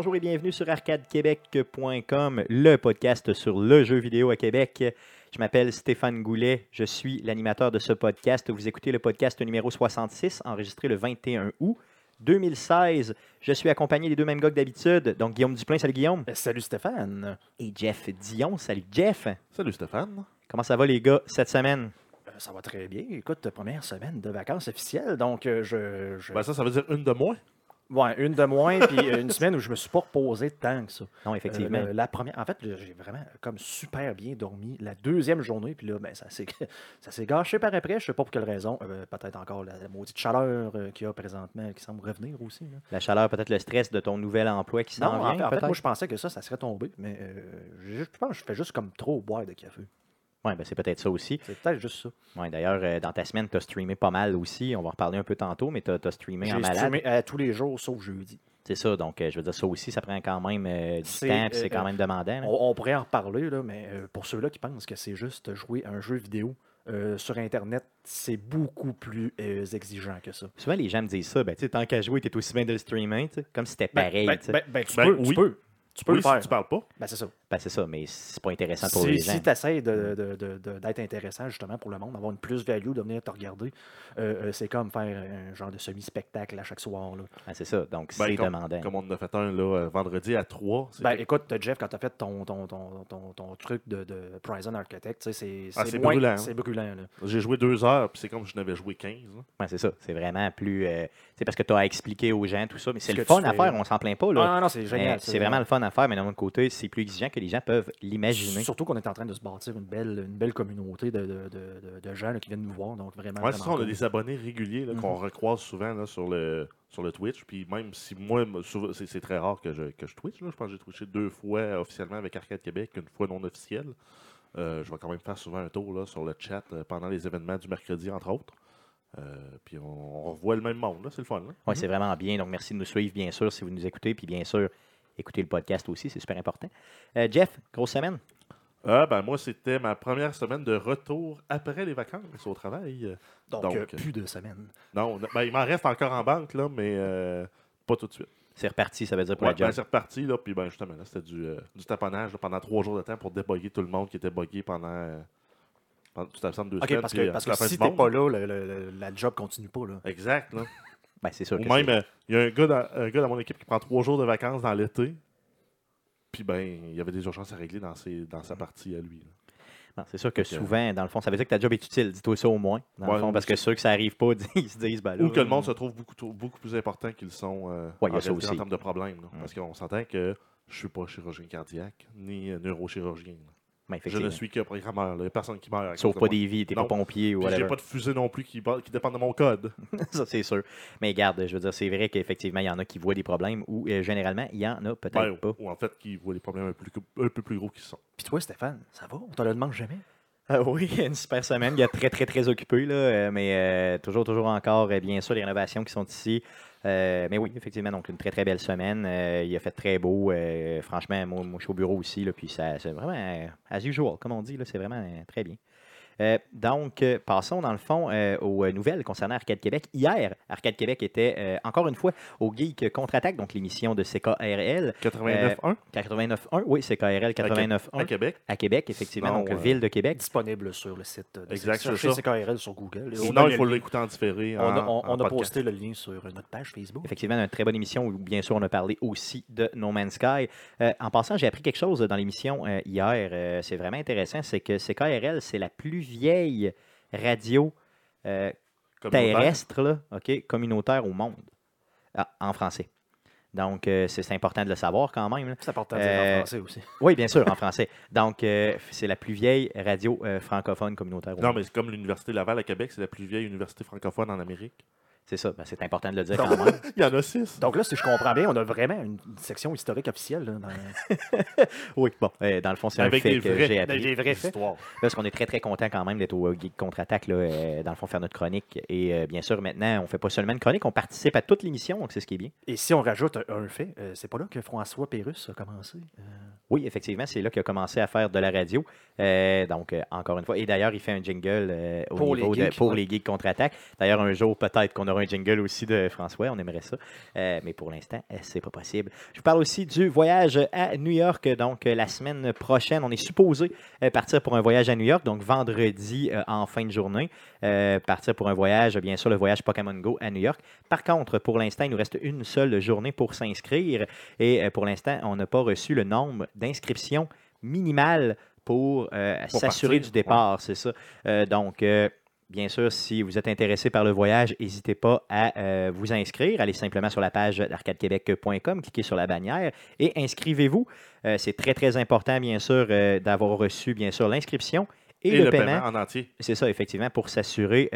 Bonjour et bienvenue sur arcadequebec.com, le podcast sur le jeu vidéo à Québec. Je m'appelle Stéphane Goulet, je suis l'animateur de ce podcast. Vous écoutez le podcast numéro 66, enregistré le 21 août 2016. Je suis accompagné des deux mêmes gars que d'habitude. Donc Guillaume Duplain, salut Guillaume. Euh, Salut Stéphane. Et Jeff Dion, salut Jeff. Salut Stéphane. Comment ça va les gars cette semaine? Euh, Ça va très bien. Écoute, première semaine de vacances officielles, donc euh, je. je- Ben ça, ça veut dire une de moins. Ouais, une de moins, puis euh, une semaine où je me suis pas reposé tant que ça. Non, Euh, effectivement. le- la première, en fait, j'ai vraiment comme super bien dormi. La deuxième journée, puis là, ben, ça s'est ça s'est gâché par après. Je sais pas pour quelle raison. Euh, Peut-être encore la, la maudite chaleur euh, qu'il y a présentement, qui semble revenir aussi. là. La chaleur, peut-être le stress de ton nouvel emploi qui s'en vient, en fait, moi, je pensais que ça, ça serait tombé, mais euh, je je pense que je fais juste comme trop boire de café. Ouais, ben, c'est peut-être ça aussi. C'est peut-être juste ça. Ouais, D'ailleurs, euh, dans ta semaine, tu as streamé pas mal aussi. On va en reparler un peu tantôt, mais tu as, streamé en J'ai malade. streamé euh, tous les jours, sauf jeudi. C'est ça, donc euh, je veux dire, ça aussi, ça prend quand même euh, du C'est, temps, c'est quand même demandant. On, on pourrait en reparler, là, mais euh, pour ceux-là qui pensent que c'est juste jouer à un jeu vidéo euh, sur Internet, c'est beaucoup plus euh, exigeant que ça. Souvent, les gens me disent ça, ben, tu sais, tant qu'à jouer, t'es aussi bien de le streamer, tu sais, comme si c'était Ben- pareil. ben, tu sais. ben- ben, tu, Ben peux, oui. tu peux. Tu peux oui, le faire. si tu parles pas. Ben, c'est ça. Ben, c'est ça, mais c'est pas intéressant pour Si, les gens. tu essaies d'être de, de- de- d'être intéressant justement pour le monde, d'avoir une plus-value, de venir te regarder, euh, euh, c'est comme faire un genre de semi-spectacle à chaque soir. Là. Ben, c'est ça, donc Ben, c'est demandant. Comme on en a fait un là, euh, vendredi à 3. Ben, écoute, Jeff, quand tu as fait ton, ton, ton, ton, ton truc de, de Prison Architect, tu sais, c'est Ah, c'est c'est moins- brûlant, hein. C'est brûlant. J'ai joué deux heures, puis c'est comme si je n'avais joué 15. là. Ouais, c'est ça, c'est vraiment plus. euh, c'est parce que tu as expliqué aux gens tout ça, mais c'est Ce le fun à faire, on s'en plaint pas. Là. Ah, non, non, c'est génial. c'est vraiment le fun à faire, mais d'un autre côté, c'est plus exigeant que les gens peuvent l'imaginer. Surtout qu'on est en train de se bâtir une belle, une belle communauté de, de, de, de- de gens là, qui viennent nous voir. Donc, vraiment. Ouais, c'est vraiment ça, on a cool. des abonnés réguliers là, qu'on Mhm. recroise souvent là, sur, le, sur le Twitch. Puis même si moi, c'est très rare que je, que je Twitch. Là. Je pense que j'ai twitché deux fois officiellement avec Arcade Québec, une fois non officielle. Euh, je vais quand même faire souvent un tour là, sur le chat euh, pendant les événements du mercredi, entre autres. Euh, puis on, on revoit le même monde, c'est le fun. Oui, c'est vraiment bien. Donc, merci de nous suivre, bien sûr, si vous nous écoutez. Puis, bien sûr, écoutez le podcast aussi, c'est super important. Euh, Jeff, grosse semaine. Ah, ben moi, c'était ma première semaine de retour après les vacances au travail. Donc, Donc, euh, euh, plus de semaines. Non, ben, il m'en reste encore en banque, là, mais euh, pas tout de suite. C'est reparti, ça veut dire pour Ouais, la job. ben, c'est reparti, là, puis ben, justement, là, c'était du, euh, du taponnage là, pendant trois jours de temps pour déboguer tout le monde qui était bugué pendant, pendant tout absent de deux OK, semaines. parce que, parce que si t'es monde. pas là, le- le- le- la job continue pas. Là. Exact, là. Ben, c'est sûr Ou que même, euh, il y a un gars, dans, un gars dans mon équipe qui prend trois jours de vacances dans l'été, puis ben, il y avait des urgences à régler dans, ses, dans sa partie à lui. non, c'est sûr que que- souvent, dans le fond, ça veut dire que ta job est utile. Dis-toi ça au moins. Dans le fond, parce que ceux que ça arrive pas, ils se disent, ben là, Ou que le monde se trouve beaucoup, beaucoup plus important qu'ils sont euh, Ouais, a en, ça en termes de problèmes. là. Mm. Parce qu'on s'entend que je suis pas chirurgien cardiaque ni euh, neurochirurgien. là. Ben, Je ne suis que programmeur. Il n'y a personne qui meurt. Sauf pas des vies, t'es pas pompier ou J'ai pas de fusée non plus qui, qui dépend de mon code. ça, c'est sûr. Mais garde, je veux dire, c'est vrai qu'effectivement, il y en a qui voient des problèmes ou euh, généralement, il y en a peut-être Ben, pas. ou en fait, qui voient les problèmes un, plus- un peu plus gros qu'ils sont. Puis toi, Stéphane, ça va? On te le demande jamais? Ah oui, une super semaine. Il y a très, très, très occupé, là, euh, mais euh, toujours, toujours encore, euh, bien sûr, les rénovations qui sont ici. Euh, mais oui, effectivement, donc une très, très belle semaine. Euh, il a fait très beau. euh, franchement, moi, moi, je suis au bureau aussi, là, puis c'est vraiment as usual, comme on dit, c'est vraiment très bien. Euh, donc, euh, passons dans le fond euh, aux nouvelles concernant Arcade Québec. Hier, Arcade Québec était euh, encore une fois au Geek Contre-Attaque, donc l'émission de CKRL 89.1 89.1. Oui, CKRL 89.1 à Québec. à Québec, effectivement, donc euh, Ville de Québec. Disponible sur le site de Exact, ça. CKRL sur Google. Sinon, il faut l'écouter en différé. On a, on- en on a posté le lien sur notre page Facebook. Effectivement, une très bonne émission où, bien sûr, on a parlé aussi de No Man's Sky. Euh, en passant, j'ai appris quelque chose dans l'émission euh, hier. euh, c'est vraiment intéressant. C'est que CKRL, c'est la plus vieille radio euh, terrestre, là, communautaire au monde, Ah, en français. Donc, euh, c'est important de le savoir quand même. C'est important de dire Euh, en français aussi. Oui, bien sûr, en français. Donc, euh, c'est la plus vieille radio euh, francophone communautaire au Non, monde. mais c'est comme l'Université Laval à Québec, c'est la plus vieille université francophone en Amérique. C'est ça, ben, c'est important de le dire quand même. Il y en a six. Donc là, si je comprends bien, on a vraiment une section historique officielle. Là, dans... Oui, bon, euh, dans le fond, c'est un Avec fait des que j'ai appris. les vrais faits. Histoire. Parce qu'on est très, très content quand même d'être au Geek Contre-Attaque, là, euh, dans le fond, faire notre chronique. Et euh, bien sûr, maintenant, on fait pas seulement une chronique, on participe à toute l'émission, donc c'est ce qui est bien. Et si on rajoute un, un fait, euh, c'est pas là que François Pérusse a commencé. euh, Oui, effectivement, c'est là qu'il a commencé à faire de la radio. Euh, donc, euh, encore une fois, et d'ailleurs, il fait un jingle euh, au Pour niveau les de- geeks, pour ouais. les Geeks Contre-Attaque. D'ailleurs, un jour, peut-être qu'on aura un jingle aussi de François, on aimerait ça. Euh, mais pour l'instant, euh, c'est pas possible. Je vous parle aussi du voyage à New York. Donc, euh, la semaine prochaine, on est supposé partir pour un voyage à New York. Donc, vendredi en fin de journée, euh, partir pour un voyage, bien sûr, le voyage Pokémon Go à New York. Par contre, pour l'instant, il nous reste une seule journée pour s'inscrire. Et pour l'instant, on n'a pas reçu le nombre d'inscriptions minimales pour, euh, Pour s'assurer du départ, c'est ça. Euh, donc, euh, bien sûr, si vous êtes intéressé par le voyage, n'hésitez pas à euh, vous inscrire. Allez simplement sur la page d'arcadequebec.com, cliquez sur la bannière et inscrivez-vous. Euh, c'est très, très important, bien sûr, euh, d'avoir reçu, bien sûr, l'inscription et, Et, le, paiement. en entier. C'est ça, effectivement, pour s'assurer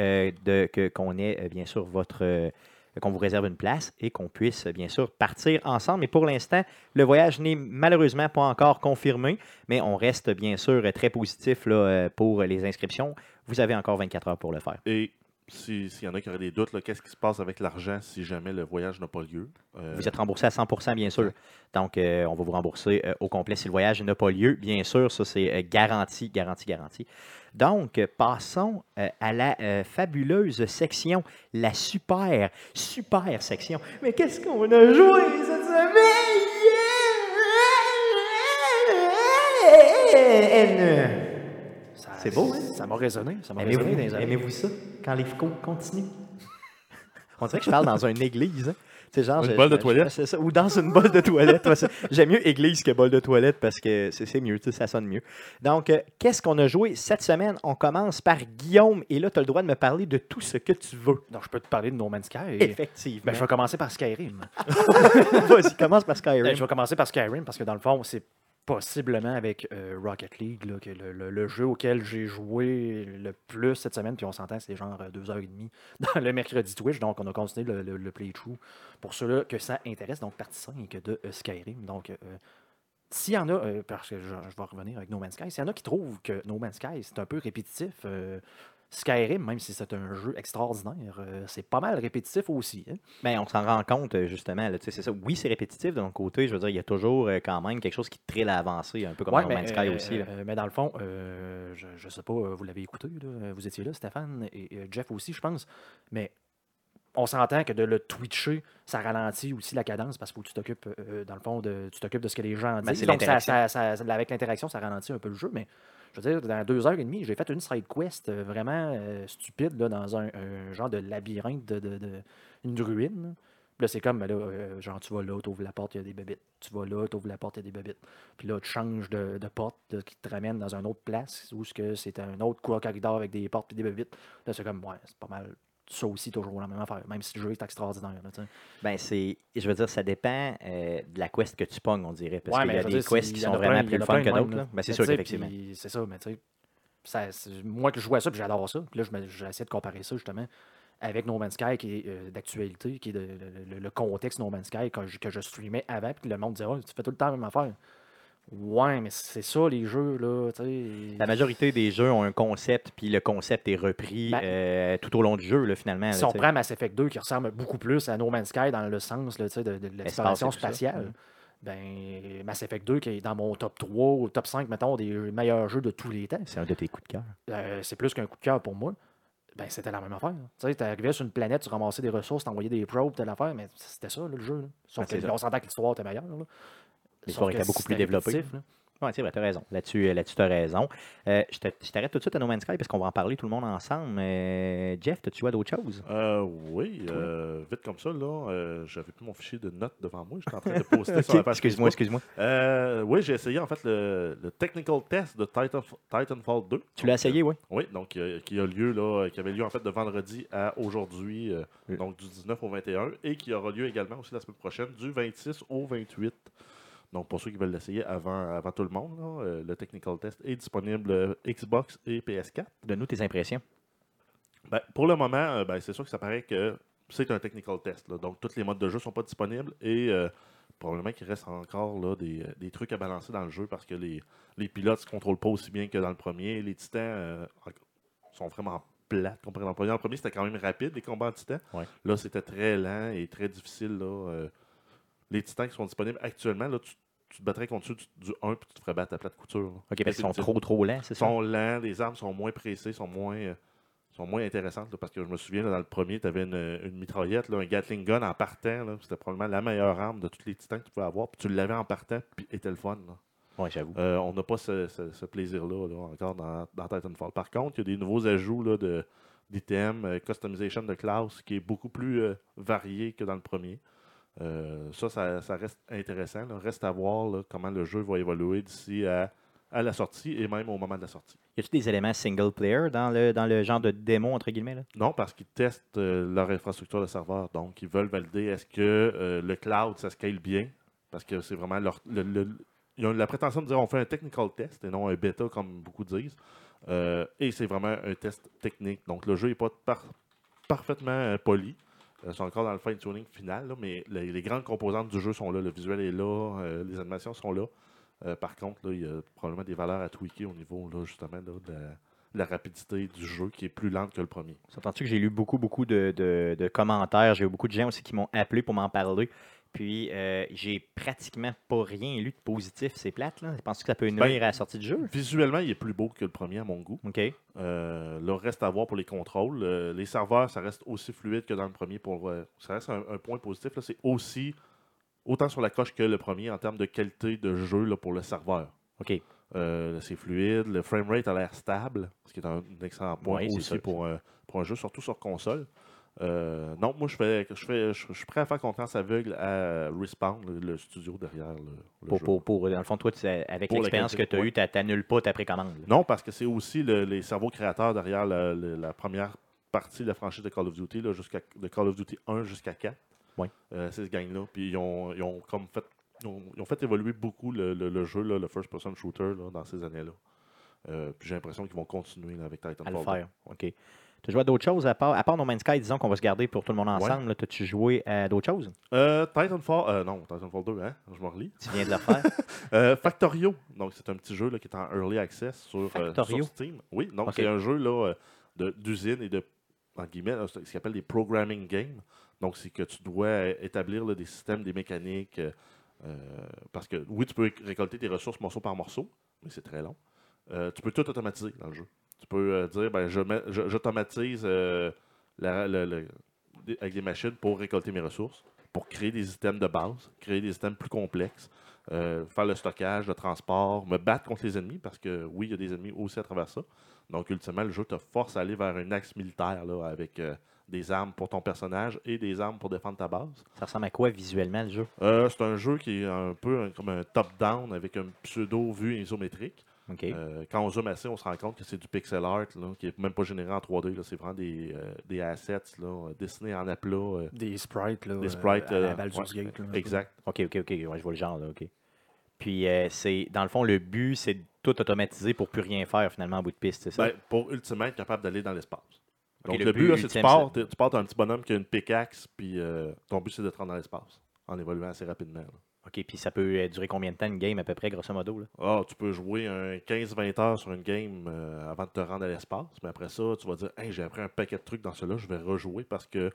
de- que- qu'on ait, bien sûr, votre. Euh, qu'on vous réserve une place et qu'on puisse, bien sûr, partir ensemble. Mais pour l'instant, le voyage n'est malheureusement pas encore confirmé, mais on reste, bien sûr, très positif là, euh, pour les inscriptions. Vous avez encore 24 heures pour le faire. Si- s'il y en a qui auraient des doutes, qu'est-ce qui se passe avec l'argent si jamais le voyage n'a pas lieu? Euh, Vous êtes remboursé à 100% bien sûr. Donc, euh, on va vous rembourser euh, au complet si le voyage n'a pas lieu. Bien sûr, ça, c'est garanti, garanti, garanti. Donc, passons à la fabuleuse section, la super, super section. Mais qu'est-ce qu'on a joué cette semaine? Ça- C'est beau, hein? Ça m'a résonné. Ça m'a résonné dans les Aimez-vous oreilles. aimez-vous ça quand les fous continuent? On dirait que je parle dans une église. Hein? C'est genre, Une je- bolle de je- toilette? c'est ça, ou dans une bolle de toilette. Ouais, J'aime mieux église que bolle de toilette parce que c'est c'est mieux, tu sais, ça sonne mieux. Donc, euh, qu'est-ce qu'on a joué cette semaine? On commence par Guillaume et là, tu as le droit de me parler de tout ce que tu veux. Donc, je peux te parler de No Man's Sky. Effectivement. Ben, je vais commencer par Skyrim. Vas-y, commence par Skyrim. Ben, je vais commencer par Skyrim parce que dans le fond, c'est possiblement avec euh, Rocket League là, que le, le- jeu auquel j'ai joué le plus cette semaine, puis on s'entend, c'est genre euh, deux heures et demie dans le mercredi Twitch, donc on a continué le, le, playthrough pour ceux-là que ça intéresse, donc partie 5 de euh, Skyrim. Donc, euh, s'il y en a, parce que je, vais revenir avec No Man's Sky, s'il y en a qui trouvent que No Man's Sky c'est un peu répétitif, Skyrim, même si c'est un jeu extraordinaire, euh, c'est pas mal répétitif aussi. hein. Ben, on s'en rend compte, euh, justement. là, c'est ça. Oui, c'est répétitif de mon côté. Je veux dire, il y a toujours euh, quand même quelque chose qui trille à avancer, un peu comme Ouais, dans mais, Sky aussi. là. mais dans le fond, je, je sais pas, vous l'avez écouté, là, vous étiez là, Stéphane et Jeff aussi, je pense. Mais on s'entend que de le twitcher, ça ralentit aussi la cadence parce que tu t'occupes, euh, dans le fond, de, tu t'occupes de ce que les gens Ben, disent. c'est Donc, ça, ça- ça- avec l'interaction, ça ralentit un peu le jeu. Mais je veux dire, dans deux heures et demie, j'ai fait une side quest euh, vraiment euh, stupide là, dans un, genre de labyrinthe, de, de- une ruine. là. C'est comme, ben là, euh, genre, tu vas là, tu ouvres la porte, il y a des bébites. Tu vas là, tu ouvres la porte, il y a des bébites. Puis là, tu changes de, de porte qui te ramène dans une autre place où c'est un autre corridor avec des portes et des bébites. Là, c'est comme, ouais, c'est pas mal ça aussi, toujours la même affaire. Même si le jeu est extraordinaire. Là. Ben, c'est. Je veux dire, ça dépend euh, de la quest que tu pognes, on dirait. Parce Ouais, qu'il y a des quests qui sont plein- vraiment plus le fun que d'autres. Ben, c'est sûr puis C'est ça, mais tu sais, moi que je vois ça, puis j'adore ça. Puis là, j'essaie de comparer ça justement avec No Man's Sky qui est euh, d'actualité, qui est de- le, le- le contexte No Man's Sky que je, que je streamais avant, puis le monde disait, oh, tu fais tout le temps la même affaire. Ouais, mais c'est ça les jeux, là. La majorité des jeux ont un concept, puis le concept est repris Ben, euh, tout au long du jeu, là, finalement. Si là, on prend Mass Effect 2 qui ressemble beaucoup plus à No Man's Sky dans le sens là, de, de l'exploration spatiale, Mhm. ben Mass Effect 2 qui est dans mon top 3 ou top 5, mettons, des meilleurs jeux de tous les temps, C'est un de tes coups de cœur. euh, c'est plus qu'un coup de cœur pour moi. Ben, c'était la même affaire. Tu sais, sur une planète, tu ramassais des ressources, t'envoyais des probes, telle affaire, mais c'était ça, là, le jeu. là. Sauf Ah, que on s'entend que l'histoire était meilleure. là. L'histoire était beaucoup plus développée. là. Oui, c'est vrai, tu as raison. Là-dessus, là-dessus tu as raison. Euh, je te- je t'arrête tout de suite à No Man's Sky parce qu'on va en parler tout le monde ensemble. Euh, Jeff, as-tu joué à d'autres choses? Euh, oui, euh, vite comme ça, là, euh, j'avais plus mon fichier de notes devant moi. J'étais en train de poster sur la page Excuse-moi, excuse-moi. Euh, oui, j'ai essayé en fait le, le technical test de Titan, Titanfall 2. Tu l'as essayé, oui? Oui, donc euh, qui a lieu là, qui avait lieu en fait de vendredi à aujourd'hui, euh, Oui. donc du 19 au 21, et qui aura lieu également aussi la semaine prochaine, du 26 au 28. Donc pour ceux qui veulent l'essayer avant, avant tout le monde, là, euh, le technical test est disponible euh, Xbox et PS4. Donne-nous tes impressions. Ben, pour le moment, euh, ben, c'est sûr que ça paraît que c'est un technical test. là. donc tous les modes de jeu sont pas disponibles et euh, probablement qu'il reste encore là, des, des trucs à balancer dans le jeu parce que les, les pilotes ne se contrôlent pas aussi bien que dans le premier. Les titans sont vraiment plates comparé dans le premier. Dans le premier, c'était quand même rapide, les combats en titans. Ouais. Là, c'était très lent et très difficile. Là, les titans qui sont disponibles actuellement, là, tu, tu te battrais contre ceux du, du 1 puis tu te ferais battre à plate couture. là. OK, parce qu'ils sont trop, trop lents, c'est Ils ça? sont lents, les armes sont moins pressées, sont moins. euh, sont moins intéressantes là, parce que je me souviens là, dans le premier, tu avais une, une mitraillette, un Gatling gun en partant. C'était probablement la meilleure arme de tous les titans que tu pouvais avoir. Puis tu l'avais en partant, puis était le fun. Ouais, j'avoue. Euh, on n'a pas ce, ce- ce plaisir-là là, encore dans, dans Titanfall. Par contre, il y a des nouveaux ajouts de, d'items, euh, customization de classe qui est beaucoup plus euh, varié que dans le premier. Euh, ça, ça, ça reste intéressant. là. Reste à voir là, comment le jeu va évoluer d'ici à, à la sortie et même au moment de la sortie. Y a-t-il des éléments single player dans le, dans le genre de démo, entre guillemets? Là? Non, parce qu'ils testent euh, leur infrastructure de serveur. Donc, ils veulent valider est-ce que euh, le cloud, ça scale bien? Parce que c'est vraiment leur. le- le- ils ont la prétention de dire on fait un technical test et non un bêta, comme beaucoup disent. Et c'est vraiment un test technique. Donc, le jeu n'est pas par- parfaitement poli. Euh, Ils sont encore dans le fine-tuning final, là, mais les, grandes composantes du jeu sont là. Le visuel est là, euh, les animations sont là. Euh, par contre, il y a probablement des valeurs à tweaker au niveau justement de, la, rapidité du jeu qui est plus lente que le premier. S'entends-tu que j'ai lu beaucoup, beaucoup de commentaires. J'ai eu beaucoup de gens aussi qui m'ont appelé pour m'en parler. Puis, euh, j'ai pratiquement pas rien lu de positif. C'est plate, là. Penses-tu que ça peut nuire Ben, à la sortie du jeu? Visuellement, il est plus beau que le premier à mon goût. OK. Euh, là, reste à voir pour les contrôles. Euh, les serveurs, ça reste aussi fluide que dans le premier. Pour, ça reste un, un point positif. C'est aussi autant sur la coche que le premier en termes de qualité de jeu là, pour le serveur. OK. C'est fluide. Le framerate a l'air stable, ce qui est un, excellent point Oui, aussi pour, pour un jeu, surtout sur console. Euh, non, moi, je fais, je, fais, je, je suis prêt à faire confiance aveugle à Respawn, le, le studio derrière le, le Pour, jeu. pour, pour- dans le fond, toi, tu- avec l'expérience que tu as eue, tu n'annules pas ta précommande. là. Non, parce que c'est aussi le- les cerveaux créateurs derrière la, la- la première partie de la franchise de Call of Duty, là, de Call of Duty 1 jusqu'à 4. Ouais. Euh, c'est ce gang-là. Puis ils ont, ils ont comme fait. Ils ont, ils ont fait évoluer beaucoup le, jeu, là, le first-person shooter, dans ces années-là. Euh, puis j'ai l'impression qu'ils vont continuer là, avec à le Titanfall. faire. OK. Tu joué à d'autres choses à part, à part No Man's Sky, disons qu'on va se garder pour tout le monde ensemble. là, T'as-tu joué à d'autres choses? Euh, Titanfall, euh, non, Titanfall 2, hein, je me relis. Tu viens de le faire. Euh, Factorio, donc c'est un petit jeu là, qui est en early access sur, euh, Factorio? sur Steam. Oui, donc c'est un jeu là, euh, de- d'usine et de, en guillemets, ce qu'on appelle des programming games. Donc c'est que tu dois établir là, des systèmes, des mécaniques. parce que oui, tu peux récolter tes ressources morceau par morceau, mais c'est très long. Tu peux tout automatiser dans le jeu. Tu peux euh, dire, ben, je mets- je- j'automatise euh, la- des- avec des machines pour récolter mes ressources, pour créer des items de base, créer des items plus complexes, euh, faire le stockage, le transport, me battre contre les ennemis, parce que oui, il y a des ennemis aussi à travers ça. Donc, ultimement, le jeu te force à aller vers un axe militaire là, avec euh, des armes pour ton personnage et des armes pour défendre ta base. Ça ressemble à quoi visuellement le jeu? Euh, c'est un jeu qui est un peu un- comme un top-down avec un pseudo-vue isométrique. Euh, quand on zoome assez, on se rend compte que c'est du pixel art, là, qui est même pas généré en 3D. là. C'est vraiment des, euh, des assets là, euh, dessinés en aplat. euh, Des sprites, là. des euh, sprites. à la Baldur's ouais, Gate, là. exact. OK, OK, OK. Ouais, je vois le genre, là. OK. Puis, euh, c'est dans le fond, le but, c'est de tout automatiser pour plus rien faire, finalement, en bout de piste, c'est ça? Ben, pour ultimement être capable d'aller dans l'espace. Donc, le le, but c'est que tu pars, tu pars, t'as un petit bonhomme qui a une pickaxe, puis euh, ton but, c'est de te rendre dans l'espace, en évoluant assez rapidement. là. OK, puis ça peut durer combien de temps une game, à peu près, grosso modo? Là? Ah, tu peux jouer un 15-20 heures sur une game euh, avant de te rendre à l'espace, mais après ça, tu vas dire hey, j'ai appris un paquet de trucs dans cela, je vais rejouer parce que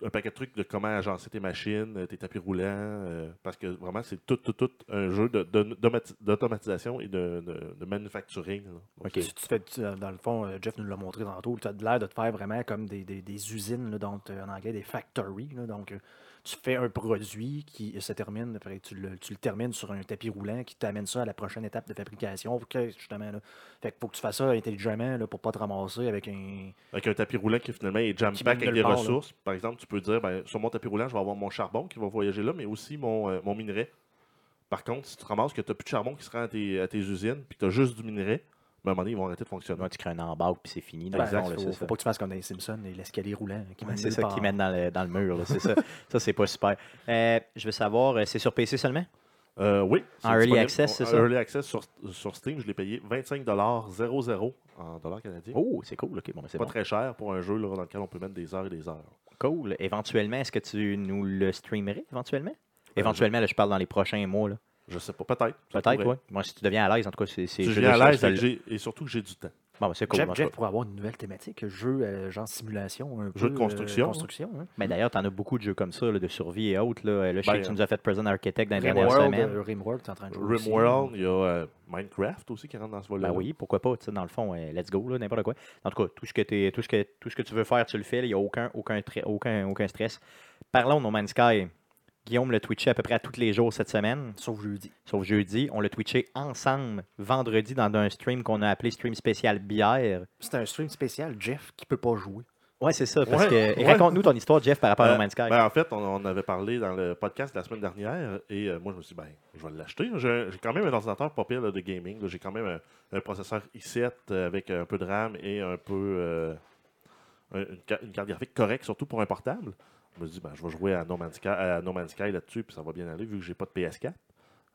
un paquet de trucs de comment agencer tes machines, euh, tes tapis roulants, euh, parce que vraiment, c'est tout, tout, tout un jeu de- de- d'automatisation et de, de- de manufacturing. là. Donc, Ok. Tu, tu fais, tu- dans le fond, Jeff nous l'a montré tantôt, tu as l'air de te faire vraiment comme des, des- des usines, là, donc en anglais des factories. là. donc, euh, tu fais un produit qui se termine, après, tu, le, tu le termines sur un tapis roulant qui t'amène ça à la prochaine étape de fabrication. Que, justement, là, fait que faut que tu fasses ça intelligemment là, pour pas te ramasser avec un. Avec un tapis roulant qui finalement est jam pack avec des là. ressources. Par exemple, tu peux dire ben, sur mon tapis roulant, je vais avoir mon charbon qui va voyager là, mais aussi mon, euh, mon minerai. Par contre, si tu te ramasses que tu n'as plus de charbon qui se rend à tes, à tes usines, puis que tu as juste du minerai, ben, à un moment donné, ils vont arrêter de fonctionner. Ouais, tu crées un embarque, puis c'est fini. Dans le fond, faut, là, faut pas que tu fasses comme dans les Simpsons, et l'escalier roulant qui Ouais, mène c'est ça qui mène dans le, dans le mur, là, c'est ça. ça, c'est pas super. Euh, je veux savoir, euh, c'est sur PC seulement? Euh, oui. En early disponible. access, c'est En ça? Early access sur, sur Steam, je l'ai payé 25 00 en dollars canadiens. Oh, c'est cool. OK, bon, ben, c'est pas bon. très cher pour un jeu là, dans lequel on peut mettre des heures et des heures. Cool. Éventuellement, est-ce que tu nous le streamerais, éventuellement? Éventuellement, là, je parle dans les prochains mois. Là. Je sais pas, peut-être. Peut-être, oui. Moi, si tu deviens à l'aise, en tout cas, c'est... je je veux viens dire, à l'aise et, et surtout que j'ai du temps. Bon, ben, c'est cool. Jeff, pourrait avoir une nouvelle thématique, jeu euh, genre simulation, un Jeu peu, de construction, euh, hein. construction hein. Mais d'ailleurs, tu en as beaucoup de jeux comme ça, là, de survie et autres. Là, Là, je sais Ben, que tu nous as fait Present Architect dans les dernières Rimworld, semaines. euh, Rimworld, t'es en train de jouer aussi. Rimworld, il y a euh, Minecraft aussi qui rentre dans ce volet. Ben oui, pourquoi pas, tu sais, dans le fond, euh, let's go, là, n'importe quoi. En tout cas, tout ce que, t'es- tout ce que, tout ce que tu veux faire, tu le fais, il n'y a aucun, aucun, aucun, aucun stress. Parlons de No Man's Sky. Guillaume le twitchait à peu près à tous les jours cette semaine, Sauf jeudi. sauf jeudi. On l'a twitché ensemble vendredi dans un stream qu'on a appelé Stream Spécial Bière. C'est un stream spécial, Jeff, qui peut pas jouer. Ouais, c'est ça. Parce Ouais, que, ouais. Raconte-nous ton histoire, Jeff, par rapport à Euh, No Man's Sky. ben, en fait, on, on avait parlé dans le podcast de la semaine dernière et euh, moi, je me suis dit, ben, je vais l'acheter. J'ai quand même un ordinateur pas pire là, de gaming. J'ai quand même un, un processeur i7 euh, avec un peu de RAM et un peu euh, une carte graphique correcte, surtout pour un portable. Je me suis dit, ben, je vais jouer à No Man's Sky, No là-dessus, puis ça va bien aller vu que j'ai pas de PS4.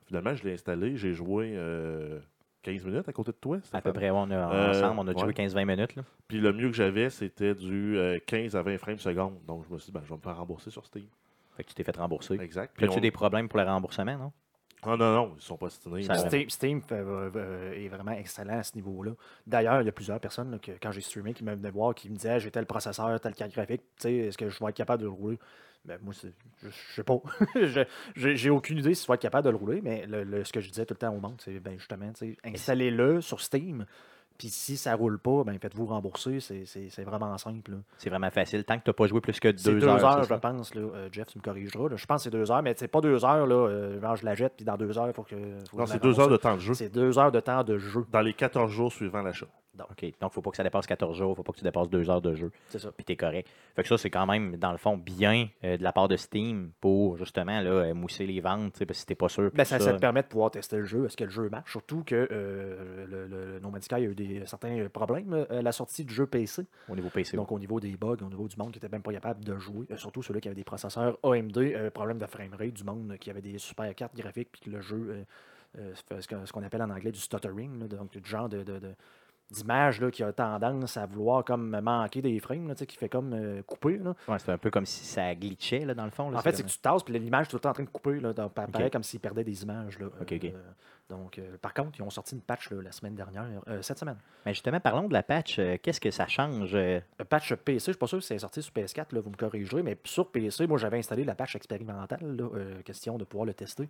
Finalement, je l'ai installé, j'ai joué euh, 15 minutes à côté de toi. à peu près, on a, Euh, ensemble, on a joué ouais. 15-20 minutes. Là. Puis le mieux que j'avais, c'était du euh, 15 à 20 frames secondes. Donc je me suis dit, ben, je vais me faire rembourser sur Steam. Fait que tu t'es fait rembourser. Exact. Puis As-tu on- des problèmes pour le remboursement, non? Ah non, non, ils sont pas stinés. Steam, Steam fait, euh, euh, est vraiment excellent à ce niveau-là. D'ailleurs, il y a plusieurs personnes là, que, quand j'ai streamé qui me venaient voir, qui me disaient j'ai tel processeur, telle carte graphique, tu sais, est-ce que je vais être capable de le rouler ben, Moi, je, je sais pas. Je- j'ai, aucune idée si je vais être capable de le rouler, mais le, le- ce que je disais tout le temps au monde, c'est ben, justement, installez-le sur Steam. Puis si ça roule pas, ben faites-vous rembourser. C'est, c'est- c'est vraiment simple. C'est vraiment facile. Tant que tu n'as pas joué plus que C'est deux, deux, heures, heures. c'est je ça? pense. Là. Euh, Jeff, tu me corrigeras. là. Je pense que c'est deux heures, mais c'est pas deux heures. Là, euh, genre, je la jette, puis dans deux heures, il faut que. faut Non, c'est deux heures de temps de jeu. C'est deux heures de temps de jeu. Dans les 14 jours suivant l'achat. OK. Donc, il ne faut pas que ça dépasse 14 jours. Il ne faut pas que tu dépasses deux heures de jeu. C'est ça. Puis tu es correct. Fait que ça, c'est quand même, dans le fond, bien euh, de la part de Steam pour justement là, euh, mousser les ventes. Parce que si tu pas sûr. Ben, ça, ça. ça te permet de pouvoir tester le jeu. Est-ce que le jeu marche? Surtout que euh, le, le No Man's Sky a eu des, certains problèmes à la sortie du jeu PC. au niveau PC. Donc, au niveau des bugs, au niveau du monde qui n'était même pas capable de jouer. Euh, surtout ceux-là qui avaient des processeurs AMD, problème de framerate, du monde qui avait des super cartes graphiques, puis que le jeu ce qu'on appelle en anglais du stuttering, là, donc du genre de. de- de- d'image là, qui a tendance à vouloir comme manquer des frames, là, qui fait comme euh, couper. Là. Ouais, c'est un peu comme si ça glitchait, là, dans le fond. là. En fait, c'est que tu tasses, puis l'image est tout le temps en train de couper. Là, Ok. pareil comme s'ils perdaient des images. Là. Euh, donc, euh, par contre, ils ont sorti une patch la semaine dernière, cette semaine. Mais justement, parlons de la patch. Qu'est-ce que ça change? Un patch PC, je ne suis pas sûr que c'est sorti sur PS4, là, vous me corrigerez, mais sur PC, moi j'avais installé la patch expérimentale, question de pouvoir le tester.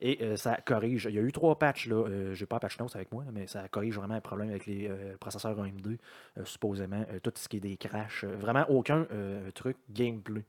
Et euh, ça corrige. Il y a eu trois patchs, là. euh, j'ai pas la patch notes avec moi, mais ça corrige vraiment un problème avec les euh, processeurs AMD, euh, supposément. euh, tout ce qui est des crashs. vraiment aucun truc gameplay.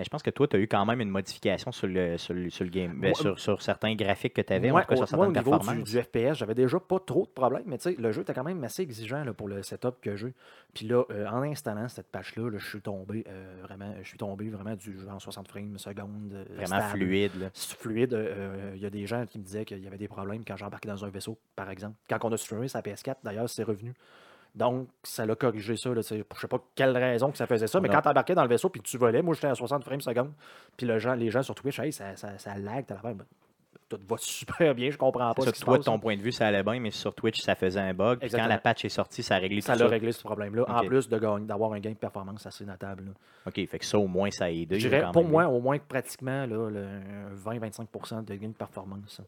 Mais je pense que toi, tu as eu quand même une modification sur le, sur le, sur le game, Moi- sur, sur certains graphiques que tu avais, Moi, en tout cas sur au, moi, certaines au niveau du, FPS, j'avais déjà pas trop de problèmes, mais tu sais, le jeu était quand même assez exigeant là, pour le setup que j'ai. Puis là, euh, en installant cette patch-là, là, je suis tombé euh, vraiment, je suis tombé vraiment du jeu en 60 frames seconde. euh, Vraiment stable. fluide. là. Fluide. euh, Il y a des gens qui me disaient qu'il y avait des problèmes quand j'embarquais dans un vaisseau, par exemple. Quand on a streamé sa PS4, d'ailleurs, c'est revenu. Donc, ça l'a corrigé ça. Là, tu sais, je sais pas quelle raison que ça faisait ça, mais Non. quand tu embarquais dans le vaisseau puis que tu volais, moi j'étais à 60 frames seconde. Puis le gens, les gens sur Twitch, hey, ça, ça, ça lag, t'as l'affaire. Ben, Tout va super bien, je comprends pas. Ça, se toi, de ton point de vue, ça allait bien, mais sur Twitch, ça faisait un bug. Puis quand la patch est sortie, ça a réglé Ça tout l'a ça. réglé ce problème-là. En plus d'avoir un gain de performance assez notable. là. OK, fait que ça, au moins, ça a aidé. Je dirais, pour moi, au moins pratiquement là, le 20-25% de gain de performance.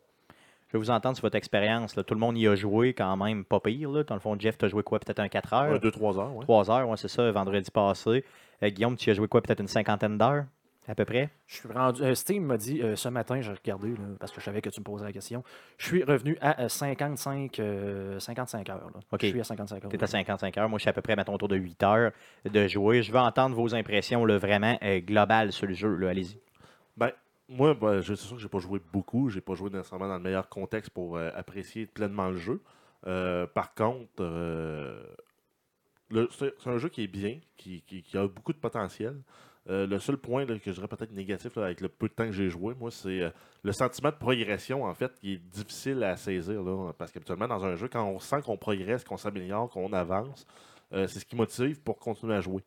Je veux vous entendre sur votre expérience. Tout le monde y a joué quand même pas pire. Là. Dans le fond, Jeff, tu as joué quoi? Peut-être un 4 heures? 2-3 heures, ouais. 3 heures, ouais, c'est ça, vendredi passé. Euh, Guillaume, tu as joué quoi? Peut-être une cinquantaine d'heures, à peu près? Je suis rendu. euh, Steam m'a dit euh, ce matin, j'ai regardé là, parce que je savais que tu me posais la question. Je suis revenu à euh, 55, euh, 55 heures. là. Ok. Je suis à 55 heures. Tu es à 55 heures. Moi, je suis à peu près, mettons, autour de 8 heures de jouer. Je veux entendre vos impressions là, vraiment euh, globales sur le jeu. Allez-y. Ben, moi, ben, je- c'est sûr que j'ai pas joué beaucoup. J'ai pas joué nécessairement dans le meilleur contexte pour euh, apprécier pleinement le jeu. Euh, par contre, euh, c'est un jeu qui est bien, qui, qui- a beaucoup de potentiel. Le seul point que je dirais peut-être négatif avec le peu de temps que j'ai joué, moi, c'est le sentiment de progression, en fait, qui est difficile à saisir. Là, parce qu'habituellement, dans un jeu, quand on sent qu'on progresse, qu'on s'améliore, qu'on avance, c'est ce qui motive pour continuer à jouer.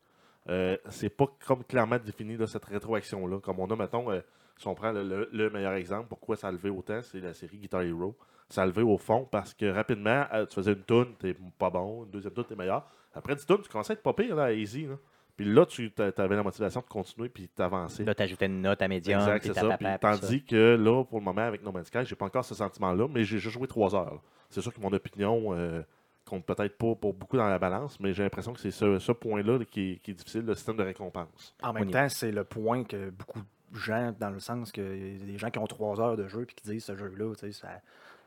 C'est pas comme clairement défini cette rétroaction-là. Comme on a, mettons, si on prend le, le- le meilleur exemple, pourquoi ça a levé autant, c'est la série Guitar Hero. Ça a levé au fond parce que rapidement, euh, tu faisais une tune, t'es pas bon, une deuxième tune, t'es meilleur. Après 10 tunes, tu commençais à être pas pire, là, à easy. Là. Puis là, tu avais la motivation de continuer puis d'avancer. Là, tu ajoutais une note à médium. Exact, c'est ça. Puis tandis que là, pour le moment, avec No Man's Sky, j'ai pas encore ce sentiment-là, mais j'ai juste joué trois heures. C'est sûr que mon opinion, euh, compte peut-être pas pour beaucoup dans la balance, mais j'ai l'impression que c'est ce, ce point-là qui, est- qui est difficile, le système de récompense. En même temps, c'est le point que beaucoup de gens, dans le sens que des gens qui ont trois heures de jeu et qui disent ce jeu-là, ça,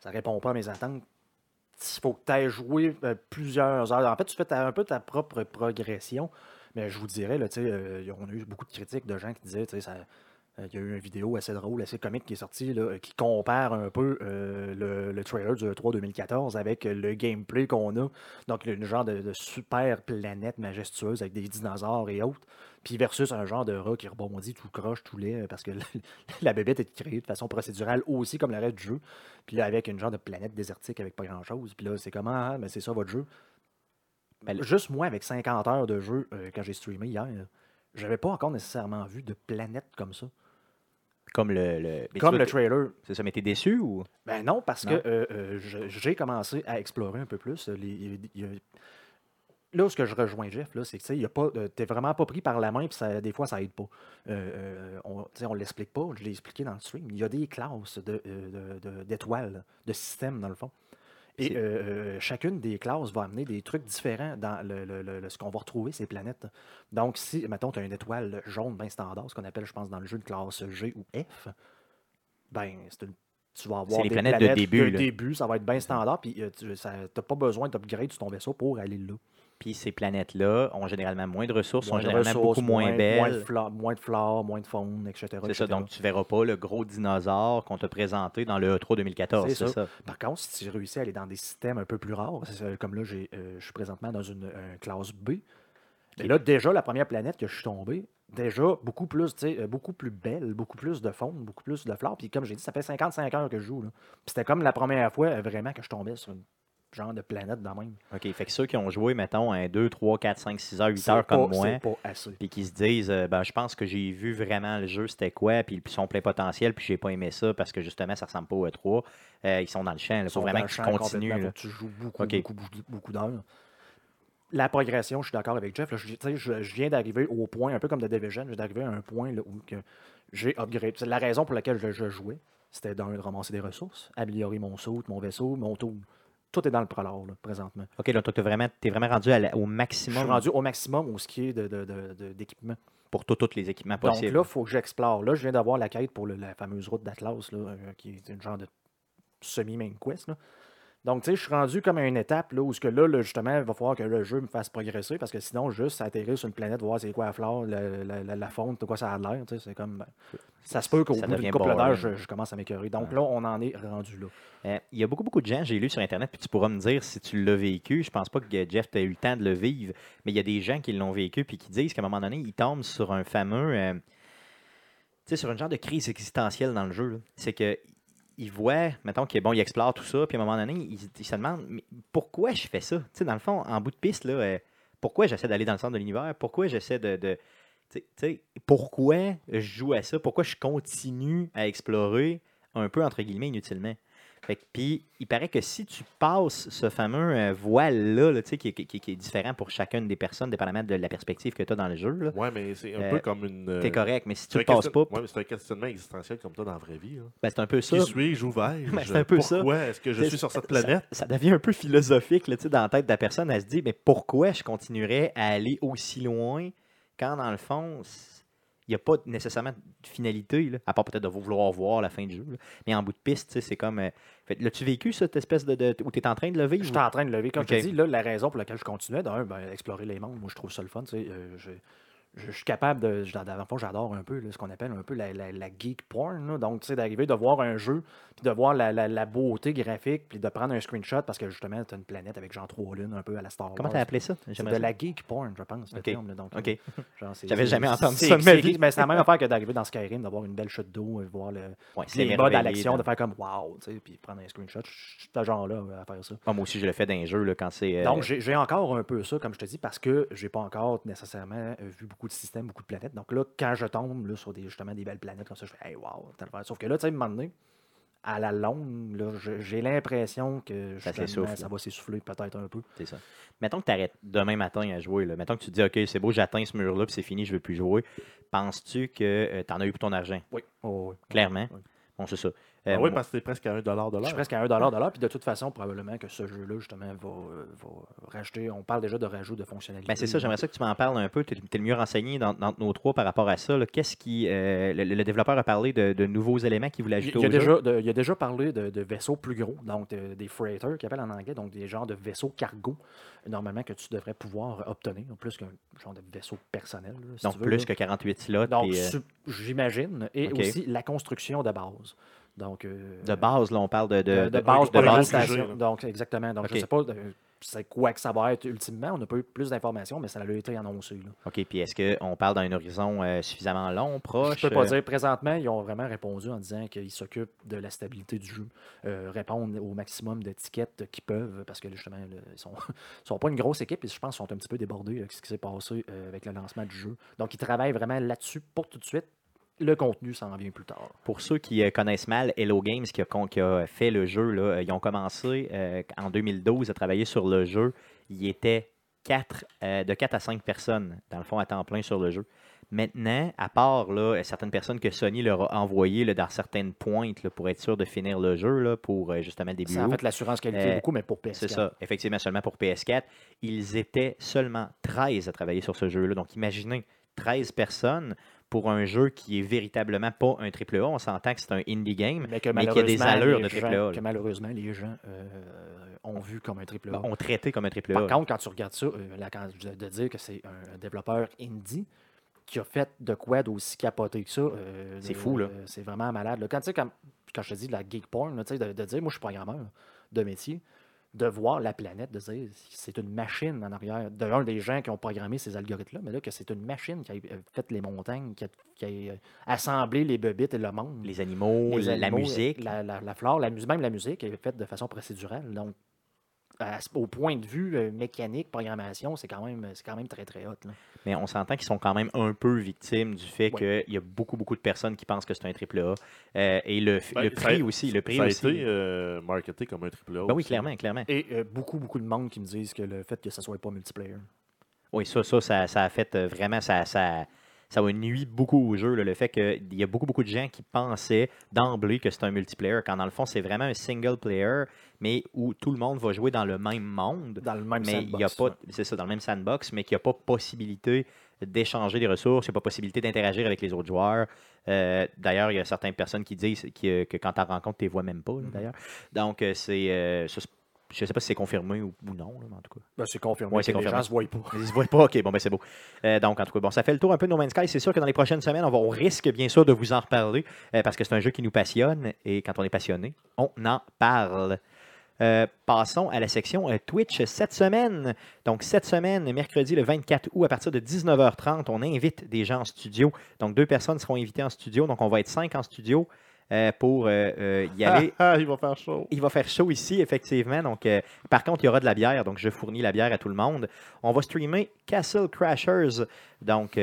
ça répond pas à mes attentes. Il faut que tu aies joué euh, plusieurs heures. En fait, tu fais un peu ta propre progression. Mais je vous dirais, là, euh, on a eu beaucoup de critiques de gens qui disaient, ça- il y a eu une vidéo assez drôle, assez comique qui est sortie, là, euh, qui compare un peu euh, le, le trailer du E3 2014 avec euh, le gameplay qu'on a. Donc, une genre de, de super planète majestueuse avec des dinosaures et autres. Puis versus un genre de rat qui rebondit tout croche, tout laid, parce que la bébête est créée de façon procédurale aussi comme le reste du jeu. Puis là, avec une genre de planète désertique avec pas grand-chose. Puis là, c'est comment, ah, mais c'est ça votre jeu. Ben, Juste moi, avec 50 heures de jeu, euh, quand j'ai streamé hier, j'avais pas encore nécessairement vu de planète comme ça. Comme le. le- Comme le trailer. C'est ça, mais t'es déçu ou? Ben non, parce Non? que euh, euh, j'ai commencé à explorer un peu plus. euh, les- il y a- Là où ce que je rejoins Jeff, là, c'est que tu t'es vraiment pas pris par la main, puis ça- des fois, ça aide pas. Euh, on on l'explique pas, je l'ai expliqué dans le stream. Il y a des classes de, euh, de- de- d'étoiles, de systèmes, dans le fond. Et euh, euh, chacune des classes va amener des trucs différents dans le, le- le- ce qu'on va retrouver, ces planètes. Donc, si, mettons, tu as une étoile jaune bien standard, ce qu'on appelle, je pense, dans le jeu de classe G ou F, ben, c'est une- tu vas avoir C'est les des planètes de début, là. début, ça va être bien standard, puis euh, tu n'as pas besoin d'upgrade sur ton vaisseau pour aller là. Puis ces planètes-là ont généralement moins de ressources, sont Moins de généralement ressources, beaucoup moins, Moins de, belles. flore, moins de flore, moins de faune, etc. C'est ça, donc tu verras pas le gros dinosaure qu'on t'a présenté dans le E3 2014. C'est ça. ça. Par contre, si tu réussis à aller dans des systèmes un peu plus rares, comme là, euh, je suis présentement dans une, un classe B. Et là, déjà, la première planète que je suis tombé, déjà beaucoup plus, tu sais, euh, beaucoup plus belle, beaucoup plus de faune, beaucoup plus de flore. Puis comme j'ai dit, ça fait 55 heures que je joue. Puis c'était comme la première fois euh, vraiment que je tombais sur une genre de planète de même. OK, fait que ceux qui ont joué, mettons, un 2, 3, 4, 5, 6 heures, 8 C'est heures comme pas- moi, pas assez. puis qui se disent, euh, ben, je pense que j'ai vu vraiment le jeu, c'était quoi, puis son plein potentiel, puis j'ai pas aimé ça parce que justement, ça ressemble pas au E3. Euh, ils sont dans le champ. Il faut vraiment dans que tu continues. là. tu joues beaucoup, beaucoup, beaucoup, beaucoup d'heures. La progression, je suis d'accord avec Jeff. là, je, je- je viens d'arriver au point, un peu comme The Division, je viens d'arriver à un point là, où j'ai upgrade. C'est la raison pour laquelle je, je jouais, c'était d'un de ramasser des ressources, améliorer mon saut, mon vaisseau, mon tour. Tout est dans le prolore, là, présentement. OK, donc tu es vraiment, t'es vraiment rendu la- au Je maximum suis rendu au maximum au de- d'équipement. pour tout- tous les équipements Donc possibles. là, il faut que j'explore. Là, je viens d'avoir la quête pour le- la fameuse route d'Atlas, là, euh, qui est une genre de semi-main quest. là. Donc, tu sais, je suis rendu comme à une étape là, où ce que là, là, justement, il va falloir que le jeu me fasse progresser parce que sinon, juste atterrir sur une planète, voir c'est quoi la flore, la, la, la- la faune, de quoi ça a l'air. tu sais, C'est comme. ben, ça se peut qu'au bout devient d'une couple d'heures, je, je commence à m'écœurer. Donc Ouais. là, on en est rendu là. Euh, Il y a beaucoup, beaucoup de gens, j'ai lu sur Internet, puis tu pourras me dire si tu l'as vécu. Je pense pas que Jeff t'a eu le temps de le vivre, mais il y a des gens qui l'ont vécu puis qui disent qu'à un moment donné, ils tombent sur un fameux. euh, tu sais, sur une genre de crise existentielle dans le jeu. là. C'est que. Ils voient, mettons qu'ils bon, ils explorent tout ça, puis à un moment donné, ils se demandent mais pourquoi je fais ça? Tu sais, dans le fond, en bout de piste, là, euh, pourquoi j'essaie d'aller dans le centre de l'univers? Pourquoi j'essaie de. pourquoi je joue à ça? Pourquoi je continue à explorer un peu, entre guillemets, inutilement? Puis, il paraît que si tu passes ce fameux euh, voile-là, là, qui, est- qui- est différent pour chacune des personnes, dépendamment de la perspective que tu as dans le jeu, là, Ouais, mais c'est un Euh, peu comme une. euh, t'es correct. Mais si tu le passes pas, Ouais, mais c'est un questionnement existentiel comme toi dans la vraie vie. là. ben, c'est un peu ça. Qui suis-je, vais-je? Ben, c'est un peu ça. Pourquoi est-ce que je suis sur cette ça- planète? Ça, devient un peu philosophique là, dans la tête de la personne. Elle se dit, mais pourquoi je continuerais à aller aussi loin quand, dans le fond, n'y a pas nécessairement de finalité, là, à part peut-être de vouloir voir la fin du jeu. là. Mais en bout de piste, c'est comme. euh, L'as-tu vécu, cette espèce de. de- où tu es en train de le vivre? Je suis en train de lever. Comme Ok. je te dis, là, la raison pour laquelle je continuais, d'un, ben, explorer les mondes, moi, je trouve ça le fun. euh, je, suis capable de. j'adore un peu là, ce qu'on appelle un peu la, la- la geek porn. là. Donc, tu sais, d'arriver, de voir un jeu, puis de voir la, la- beauté graphique, puis de prendre un screenshot parce que justement, tu as une planète avec genre trois lunes, un peu à la Star Comment Wars. tu as appelé ça? De la geek porn, je pense, le Ok. terme. là. Donc, euh, J'avais jamais entendu ça de ma c'est- vie. mais c'est la même affaire que d'arriver dans Skyrim, d'avoir une belle chute d'eau, euh, voir le, Ouais, les modes à l'action, de faire comme wow, tu sais, puis prendre un screenshot. Je suis ce genre-là à faire ça. Ah, moi aussi, je le fais dans les jeux là, quand c'est. euh, Donc, j'ai encore un peu ça, comme je te dis, parce que j'ai pas encore nécessairement euh, vu beaucoup de systèmes, beaucoup de planètes. Donc là, quand je tombe là, sur des, justement des belles planètes comme ça, je fais Hey, wow. Sauf que là, tu sais, à un moment donné, à la longue, j'ai l'impression que Ça va s'essouffler peut-être un peu. C'est ça. Mettons que tu arrêtes demain matin à jouer. Là. Mettons que tu te dis, OK, c'est beau, j'atteins ce mur-là, puis c'est fini, je ne veux plus jouer. Penses-tu que tu en as eu pour ton argent? Oui. Oh, oui. Clairement. Oui. Bon, c'est ça. Euh, Ah oui, moi- parce que c'est presque à 1 de l'heure. Je suis presque à 1 de l'heure. Puis de toute façon, probablement que ce jeu-là, justement, va, euh, va rajouter. On parle déjà de rajout de fonctionnalités. Ben, c'est ça, j'aimerais ça que tu m'en parles un peu. Tu es, le mieux renseigné dans, dans nos trois par rapport à ça. Qu'est-ce qui. euh, le, le développeur a parlé de, de nouveaux éléments qu'il voulait ajouter il a au jeu? déjà, de- il a déjà parlé de, de vaisseaux plus gros, donc de- des freighters, qu'ils appellent en anglais, donc des genres de vaisseaux cargo, normalement, que tu devrais pouvoir obtenir, plus qu'un genre de vaisseau personnel. là, si Donc tu veux, plus là. que 48 slots. Donc, euh, j'imagine. Et aussi la construction de base. Donc, euh, de base, là, on parle de. de, de, de base de la base. station. Donc, exactement. Donc, je ne sais pas euh, c'est quoi que ça va être ultimement. On n'a pas eu plus d'informations, mais ça a été annoncé. là. OK, puis est-ce qu'on parle d'un horizon euh, suffisamment long, proche Je peux pas euh, dire. Présentement, ils ont vraiment répondu en disant qu'ils s'occupent de la stabilité du jeu, euh, répondre au maximum d'étiquettes qu'ils peuvent, parce que justement, là, ils sont, sont pas une grosse équipe et je pense qu'ils sont un petit peu débordés avec ce qui s'est passé euh, avec le lancement du jeu. Donc, ils travaillent vraiment là-dessus pour tout de suite. Le contenu s'en vient plus tard. Pour ceux qui euh, connaissent mal Hello Games, qui a, con- qui a fait le jeu, là, euh, ils ont commencé euh, en 2012 à travailler sur le jeu. Il était quatre, euh, de 4 à 5 personnes, dans le fond, à temps plein sur le jeu. Maintenant, à part là, certaines personnes que Sony leur a envoyées là, dans certaines pointes là, pour être sûr de finir le jeu, là, pour justement le début a août, fait l'assurance qualité Euh, beaucoup, mais pour PS4. C'est ça, effectivement, seulement pour PS4. Ils étaient seulement 13 à travailler sur ce jeu-là. Donc, imaginez 13 personnes pour un jeu qui est véritablement pas un AAA. On s'entend que c'est un indie game. Mais que mais qu'il y a des malheureusement, allures de triple A. Que malheureusement, les gens euh, ont vu comme un triple A. On traitait comme un AAA. Par contre, quand tu regardes ça, euh, là, quand, de, dire que c'est un développeur indie qui a fait de quoi d'aussi capoté que ça, euh, C'est fou, là. c'est vraiment malade. là. Quand, tu sais, quand, quand je te dis de la geek porn, là, tu sais, de, de dire, moi, je suis programmeur de métier, de voir la planète, de dire, c'est une machine en arrière. De un des gens qui ont programmé ces algorithmes-là, mais là, que c'est une machine qui a fait les montagnes, qui a, qui a, assemblé les bebites et le monde. les animaux, Les la animaux, musique. La, la- la flore, la, même la musique est faite de façon procédurale. Donc, à au point de vue euh, mécanique, programmation, c'est quand même, c'est quand même très, très hot. là. Mais on s'entend qu'ils sont quand même un peu victimes du fait Ouais. qu'il y a beaucoup, beaucoup de personnes qui pensent que c'est un AAA. Euh, et le, Ben, le prix a- aussi. Le prix Ça a aussi. été euh, marketé comme un triple A. Ben oui, clairement, clairement. Et euh, beaucoup, beaucoup de monde qui me disent que le fait que ça soit pas multiplayer. Oui, ça, ça, ça, ça a fait euh, vraiment, ça, ça, ça a nuit beaucoup au jeu, là, le fait qu'il y a beaucoup, beaucoup de gens qui pensaient d'emblée que c'est un multiplayer, quand dans le fond, c'est vraiment un single player, mais où tout le monde va jouer dans le même monde. Dans le même mais il y a sandbox, pas, c'est ça, dans le même sandbox, mais qu'il n'y a pas possibilité d'échanger des ressources, il n'y a pas possibilité d'interagir avec les autres joueurs. Euh, d'ailleurs, il y a certaines personnes qui disent que, que quand tu rencontres, tu les vois même pas, là, Mhm. d'ailleurs. Donc, euh, c'est, euh, ça, c'est- je ne sais pas si c'est confirmé ou, ou non, là, mais en tout cas. Ben, c'est confirmé. Ouais, c'est Les confirmé. gens se voient pas. Ils se voient pas, ok, bon ben c'est beau. Euh, donc en tout cas, bon, ça fait le tour un peu de No Man's Sky. C'est sûr que dans les prochaines semaines, on, va, on risque bien sûr de vous en reparler parce que c'est un jeu qui nous passionne et quand on est passionné, on en parle. Euh, passons à la section euh, Twitch cette semaine. Donc, cette semaine, mercredi le 24 août, à partir de 19h30, on invite des gens en studio. Donc, deux personnes seront invitées en studio. Donc, on va être cinq en studio euh, pour y aller. Ah, il va faire chaud. Il va faire chaud ici, effectivement. Donc, par contre, il y aura de la bière. Donc, je fournis la bière à tout le monde. On va streamer Castle Crashers donc,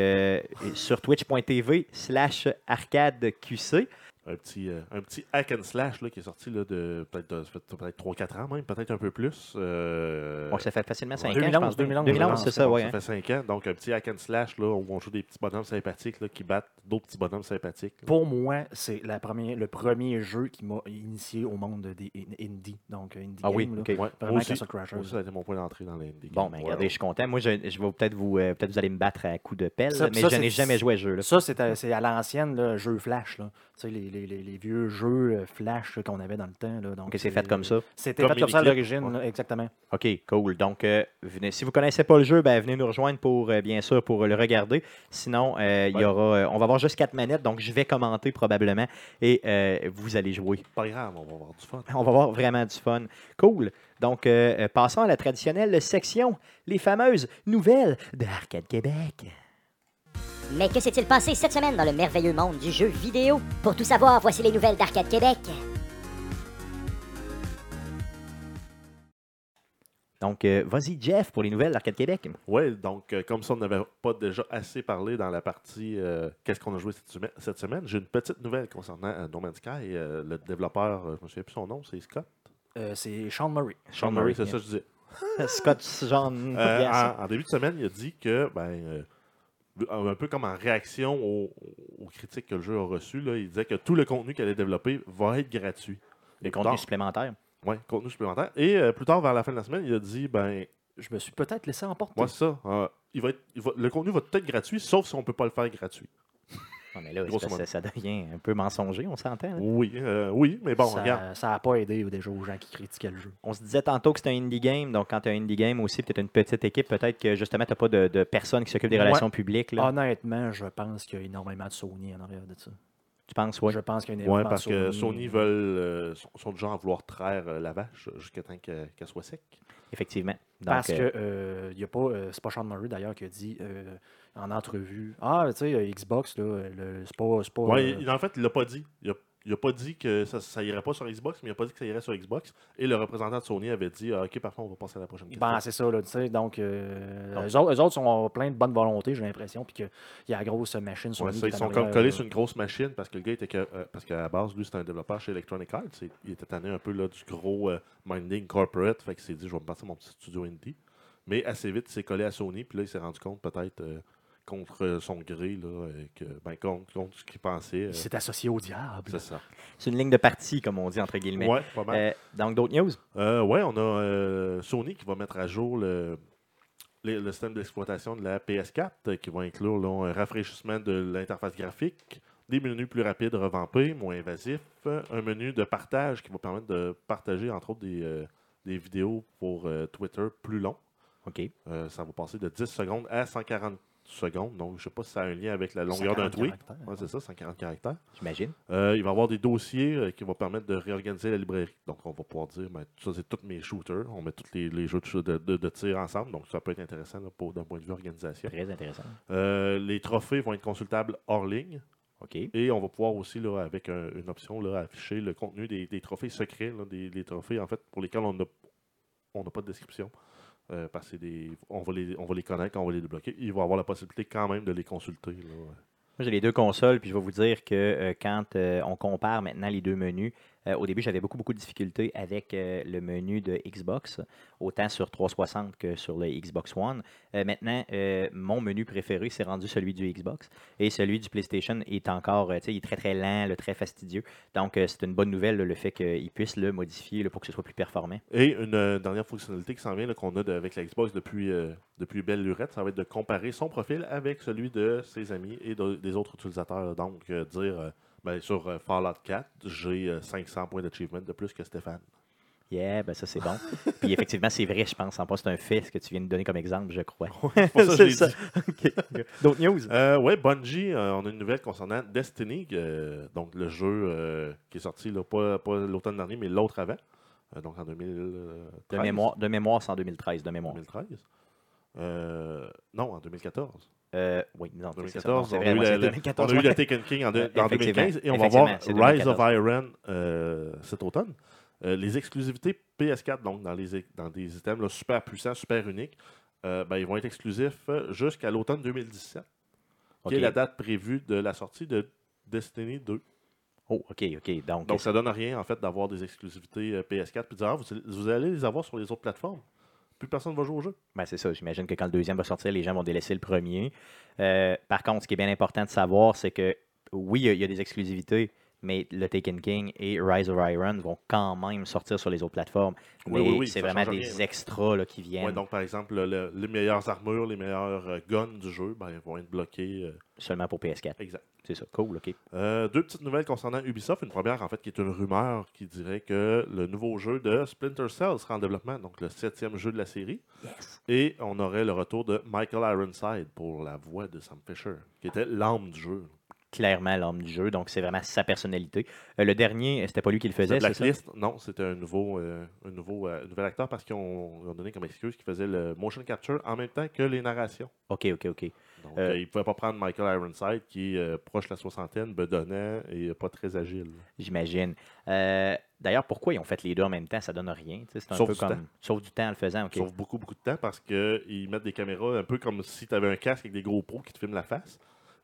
sur twitch.tv slash arcadeqc. Un petit, euh, un petit hack and slash là, qui est sorti là, de peut-être fait peut-être 3-4 ans même, peut-être un peu plus. Euh, Donc, ça fait facilement 5 ans, 2011, je pense. 2011, 2011, c'est ça, ouais. Ça hein. fait 5 ans. Donc, un petit hack and slash là, où on joue des petits bonhommes sympathiques là, qui battent d'autres petits bonhommes sympathiques. là. Pour moi, c'est la première, le premier jeu qui m'a initié au monde des in- indie. Donc, indie Ah oui, game, là. ok. Ouais, Vraiment moi aussi, Castle Crashers. moi aussi, ça a été mon point d'entrée dans l'indie. Bon, game. ben, regardez, ouais. je suis content. Moi, je, je vais peut-être vous, euh, peut-être vous allez me battre à coups de pelle, Ça- mais ça, je n'ai jamais joué à ce jeu-là. Ça, c'est à, à l'ancienne, là, jeu Flash. Là. Tu sais, les, les- les- les vieux jeux euh, Flash qu'on avait dans le temps. Là. Donc, c'est fait comme ça. C'était Comme fait comme ça à l'origine, ouais. exactement. OK, cool. Donc, euh, venez, si vous ne connaissez pas le jeu, ben, venez nous rejoindre pour, euh, bien sûr, pour le regarder. Sinon, euh, il y aura, euh, on va avoir juste quatre manettes, donc je vais commenter probablement et euh, vous allez jouer. Pas grave, on va avoir du fun. On va avoir vraiment du fun. Cool. Donc, passons à la traditionnelle section, les fameuses nouvelles de Arcade Québec. Mais que s'est-il passé cette semaine dans le merveilleux monde du jeu vidéo? Pour tout savoir, voici les nouvelles d'Arcade Québec. Donc, euh, vas-y, Jeff, pour les nouvelles d'Arcade Québec. Oui, donc euh, comme ça, on n'avait pas déjà assez parlé dans la partie euh, Qu'est-ce qu'on a joué cette, semaine- cette semaine, j'ai une petite nouvelle concernant euh, No Man's Sky. Euh, le développeur, euh, je me souviens plus son nom, c'est Scott? Euh, c'est Sean Murray. Sean Murray, Murray, c'est ça que je disais. Scott John. Euh, Yes. en, en début de semaine, il a dit que ben, euh, un peu comme en réaction aux, aux critiques que le jeu a reçues, là, il disait que tout le contenu qu'elle allait développer va être gratuit. Plus contenus supplémentaires. Ouais, contenu supplémentaire. Et euh, plus tard, vers la fin de la semaine, il a dit ben, Je me suis peut-être laissé emporter. moi, c'est ça. euh, il va être, il va- le contenu va peut-être gratuit, sauf si on ne peut pas le faire gratuit. Non, mais là, c'est ça, ça devient un peu mensonger, on s'entend. Oui, euh, oui, mais bon, regarde. ça, ça a pas aidé euh, déjà aux gens qui critiquaient le jeu. On se disait tantôt que c'était un indie game, donc quand tu as un indie game aussi, peut-être une petite équipe, peut-être que justement, tu n'as pas de, de personnes qui s'occupent des Ouais. relations publiques. Là. Honnêtement, je pense qu'il y a énormément de Sony en arrière de ça. tu penses, oui. Je pense qu'il y a Oui, énormément parce de que Sony. Veulent, euh, sont, genre à vouloir traire euh, la vache jusqu'à temps qu'elle soit sec. Effectivement. Donc, Parce euh, que euh, il y a pas, euh, c'est pas Sean Murray d'ailleurs qui a dit euh, en entrevue Ah, tu sais, euh, Xbox, là, le- c'est pas. c'est pas, Ouais, euh, il- en fait, il l'a pas dit. Il a, il a pas dit que ça, ça irait pas sur Xbox, mais il a pas dit que ça irait sur Xbox. Et le représentant de Sony avait dit ah, Ok, parfait, on va passer à la prochaine question. Ben, c'est ça, là, tu sais. Donc, euh, Donc- eux, autres, eux autres sont plein de bonne volonté, j'ai l'impression. Puis qu'il y a la grosse machine Ouais, ça, qui ils sont comme collés là. sur une grosse machine parce que le gars était que, euh, parce qu'à la base, lui, c'était un développeur chez Electronic Arts. Il était tanné un peu là, du gros euh, minding corporate. Fait qu'il s'est dit, je vais me passer mon petit studio indie. Mais assez vite, il s'est collé à Sony. Puis là, il s'est rendu compte, peut-être, euh, contre son gré, là, euh, que, ben, contre, contre ce qu'il pensait. euh, Il s'est associé au diable. c'est ça. c'est une ligne de partie, comme on dit, entre guillemets. Ouais, pas mal. Euh, donc, d'autres news? Euh, ouais, on a euh, Sony qui va mettre à jour le, le, le système d'exploitation de la PS4 euh, qui va inclure là, un rafraîchissement de l'interface graphique, des menus plus rapides revampés, moins invasifs, euh, un menu de partage qui va permettre de partager entre autres des, euh, des vidéos pour euh, Twitter plus longs. OK. Euh, ça va passer de 10 secondes à 140 secondes. Donc, je ne sais pas si ça a un lien avec la longueur 140 d'un tweet. Ouais, c'est ça, 140 caractères. J'imagine. Euh, il va y avoir des dossiers euh, qui vont permettre de réorganiser la librairie. Donc, on va pouvoir dire, ben, ça, c'est tous mes shooters. On met tous les, les jeux de, de- tir ensemble. Donc, ça peut être intéressant là, pour- d'un point de vue organisation. Très intéressant. Euh, les trophées vont être consultables hors ligne. OK. Et on va pouvoir aussi, là, avec un- une option, là, afficher le contenu des, des trophées secrets. là, des, des trophées, en fait, pour lesquels on n'a on n'a pas de description. Euh, parce que des, on, va les, on va les connaître, on va les débloquer. Il va avoir la possibilité quand même de les consulter. Moi, j'ai les deux consoles, puis je vais vous dire que euh, quand euh, on compare maintenant les deux menus, euh, au début, j'avais beaucoup, beaucoup de difficultés avec euh, le menu de Xbox, autant sur 360 que sur le Xbox One. Euh, maintenant, mon menu préféré, c'est rendu celui du Xbox, et celui du PlayStation est encore, tu sais, il est très, très lent, le très fastidieux. Donc, c'est une bonne nouvelle, le fait qu'ils puissent le modifier pour que ce soit plus performant. Et une dernière fonctionnalité qui s'en vient, qu'on a avec la Xbox depuis, depuis belle lurette, ça va être de comparer son profil avec celui de ses amis et de- des autres utilisateurs. Donc, dire ben, sur euh, Fallout 4, j'ai euh, 500 points d'achievement de plus que Stéphane. Yeah, ben ça, c'est bon. puis effectivement, c'est vrai, je pense. En pas, c'est un fait, ce que tu viens de donner comme exemple, je crois. Pour ça, je ça. dit. D'autres news? Euh, ouais, Bungie, euh, on a une nouvelle concernant Destiny, euh, donc le jeu qui est sorti là, pas, pas l'automne dernier, mais l'autre avant, donc en 2013. De mémoire, de mémoire, c'est en 2013, de mémoire. 2013. Euh, non, en 2014. Euh, oui, non, c'est ça. 2014, Non, c'est on, a eu moi, la- c'est la- 2014, on a eu la Taken King en, de- Euh, en effectivement, 2015 et on va voir Rise of 2014. Iron euh, cet automne. Euh, les exclusivités PS4, donc dans, les, dans des items là, super puissants, super uniques, ben, ils vont être exclusifs jusqu'à l'automne 2017, OK. qui est la date prévue de la sortie de Destiny 2. Oh, OK, OK. Donc, Donc ça donne rien en fait d'avoir des exclusivités euh, PS4 puis de dire ah, vous, vous allez les avoir sur les autres plateformes. Plus personne ne va jouer au jeu. ben, c'est ça. J'imagine que quand le deuxième va sortir, les gens vont délaisser le premier. Euh, par contre, ce qui est bien important de savoir, c'est que oui, il y, a des exclusivités, mais le Taken King et Rise of Iron vont quand même sortir sur les autres plateformes. Oui, mais oui, oui, c'est vraiment des rien, extras là, qui viennent donc par exemple, le- le- les meilleures armures, les meilleurs euh, guns du jeu, ben, vont être bloqués. euh, seulement pour PS4. exact. C'est ça. Cool, OK. Euh, deux petites nouvelles concernant Ubisoft. Une première, en fait, qui est une rumeur qui dirait que le nouveau jeu de Splinter Cell sera en développement, donc le septième jeu de la série. Yes. Et on aurait le retour de Michael Ironside pour la voix de Sam Fisher, qui était l'âme du jeu. Clairement l'homme du jeu, donc c'est vraiment sa personnalité. Euh, le dernier, c'était pas lui qui le faisait? Blacklist, non, c'était un nouveau, euh, un, nouveau, euh, nouvel acteur parce qu'ils ont, donné comme excuse qu'il faisait le motion capture en même temps que les narrations. OK, OK, OK. Donc, ils ne pouvaient pas prendre Michael Ironside, qui est proche de la soixantaine, bedonnant et pas très agile. J'imagine. D'ailleurs, pourquoi ils ont fait les deux en même temps? Ça donne rien. C'est un Sauf peu du comme. temps. Sauf du temps en le faisant. OK. Sauve beaucoup, beaucoup de temps parce qu'ils mettent des caméras un peu comme si tu avais un casque avec des gros pros qui te filment la face.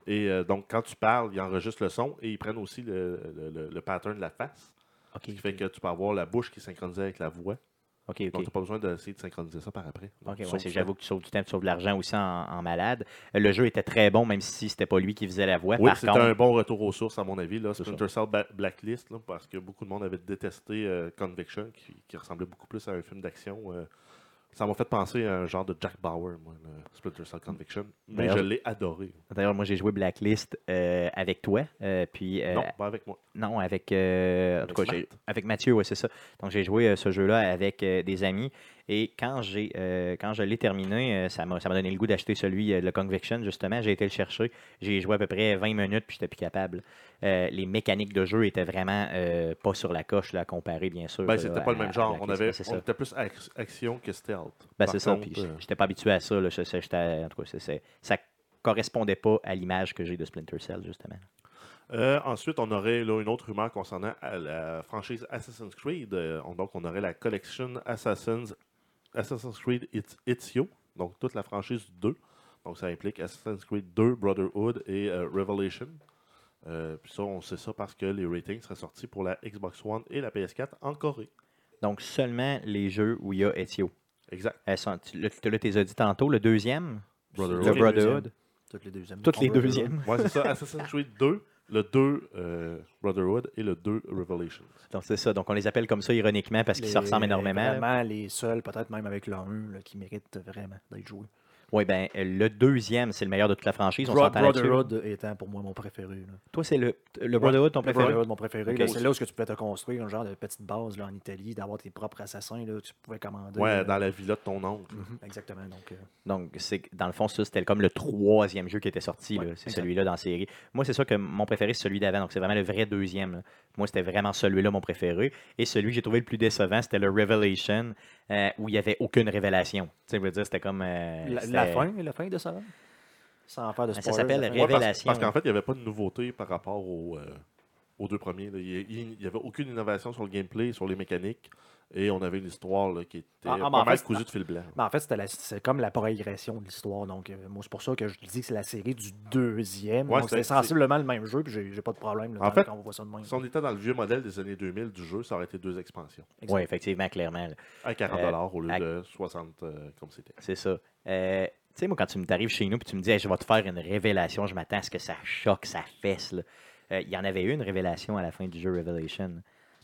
Et euh, donc, quand tu parles, ils enregistrent le son et ils prennent aussi le, le- le- pattern de la face. Ce qui fait que tu peux avoir la bouche qui est synchronisée avec la voix. Donc, tu n'as pas besoin d'essayer de synchroniser ça par après. Ouais, j'avoue que tu sauves du temps, tu sauves de l'argent aussi en, en malade. Le jeu était très bon, même si c'était pas lui qui faisait la voix. Oui, c'était contre, un bon retour aux sources, à mon avis. Là. C'est Splinter Cell Blacklist, là, parce que beaucoup de monde avait détesté euh, Conviction, qui, qui ressemblait beaucoup plus à un film d'action. euh. Ça m'a fait penser à un genre de Jack Bauer, moi, le Splinter Cell Conviction. Mais je l'ai adoré. D'ailleurs, moi, j'ai joué Blacklist euh, avec toi. euh, puis, euh, non, pas avec moi. Non, avec, euh, en Avec tout cas, j'ai- Matt. avec Mathieu, oui, c'est ça. Donc, j'ai joué ce jeu-là avec des amis. Et quand, j'ai, euh, quand je l'ai terminé, euh, ça, m'a, ça m'a donné le goût d'acheter celui, euh, le Conviction, justement. J'ai été le chercher. J'ai joué à peu près 20 minutes, puis j'étais plus capable. Euh, les mécaniques de jeu étaient vraiment euh, pas sur la coche, là, à comparer, bien sûr. Ben, là, c'était pas le même genre. On, avait, on était plus ac- action que stealth. Ben, c'est ça. Puis, euh, j'étais pas habitué à ça. Là. Je- je- j'étais- en tout cas, c'est- c'est- ça correspondait pas à l'image que j'ai de Splinter Cell, justement. Euh, ensuite, on aurait là, une autre rumeur concernant la franchise Assassin's Creed. Euh, on- donc, on aurait la collection Assassin's, Assassin's Creed Ezio, donc toute la franchise du 2. Donc, ça implique Assassin's Creed 2, Brotherhood et euh, Revelation. Euh, puis ça, on sait ça parce que les ratings seraient sortis pour la Xbox One et la PS4 en Corée. Donc, seulement les jeux où il y a Ezio. Exact. Elles sont, tu là, tu les as dit tantôt, le deuxième, Brotherhood. le Brotherhood, Toutes les deuxièmes. toutes les deuxièmes. Ouais, c'est ça. Assassin's Creed 2, le 2 euh, Brotherhood et le 2 Revelations. Donc, c'est ça. Donc, on les appelle comme ça ironiquement parce qu'ils se ressemblent énormément. Vraiment, les seuls, peut-être même avec le 1, là, qui méritent vraiment d'être joués. Oui, ben le deuxième, c'est le meilleur de toute la franchise. On Bro- là-dessus. Brotherhood étant pour moi mon préféré. là. Toi, c'est le, le Brotherhood, ton Le préféré? Brotherhood, mon préféré. C'est là où tu pouvais te construire un genre de petite base là, en Italie, d'avoir tes propres assassins là, que tu pouvais commander. Ouais, là. dans la villa de ton oncle. Mhm, exactement. Donc, euh, Donc, c'est dans le fond, ça, c'était comme le troisième jeu qui était sorti. Ouais, c'est celui-là dans la série. Moi, c'est sûr que mon préféré, c'est celui d'avant. Donc, c'est vraiment le vrai deuxième. là. Moi, c'était vraiment celui-là mon préféré. Et celui que j'ai trouvé le plus décevant, c'était le Revelation, euh, où il n'y avait aucune révélation. Tu sais, je veux dire, c'était comme. euh, la, c'était- la fin, la fin de ça, sans faire de Ça s'appelle. Ouais, parce- Révélation. Parce, qu'en fait, il n'y avait pas de nouveauté par rapport aux, euh, aux deux premiers. là. Il n'y avait aucune innovation sur le gameplay, sur les mécaniques. Et on avait une histoire là, qui était Ah, ah, mais pas en mal fait, cousue de fil blanc. Mais en fait, c'est comme la progression de l'histoire. Donc, euh, moi, c'est pour ça que je dis que c'est la série du deuxième. Ouais, donc, c'est- sensiblement le même jeu, puis j'ai pas de problème là, En quand, fait, quand on voit ça de même. Si on était dans le vieux modèle des années 2000 du jeu, ça aurait été deux expansions. Oui, effectivement, clairement. là. À 40$ Euh, au lieu à- de 60$ euh, comme c'était. C'est ça. Euh, tu sais, moi, quand tu m'arrives chez nous et tu me dis, Hey, je vais te faire une révélation, je m'attends à ce que ça choque, ça fesse. Euh, Il y en avait eu une révélation à la fin du jeu Revelation.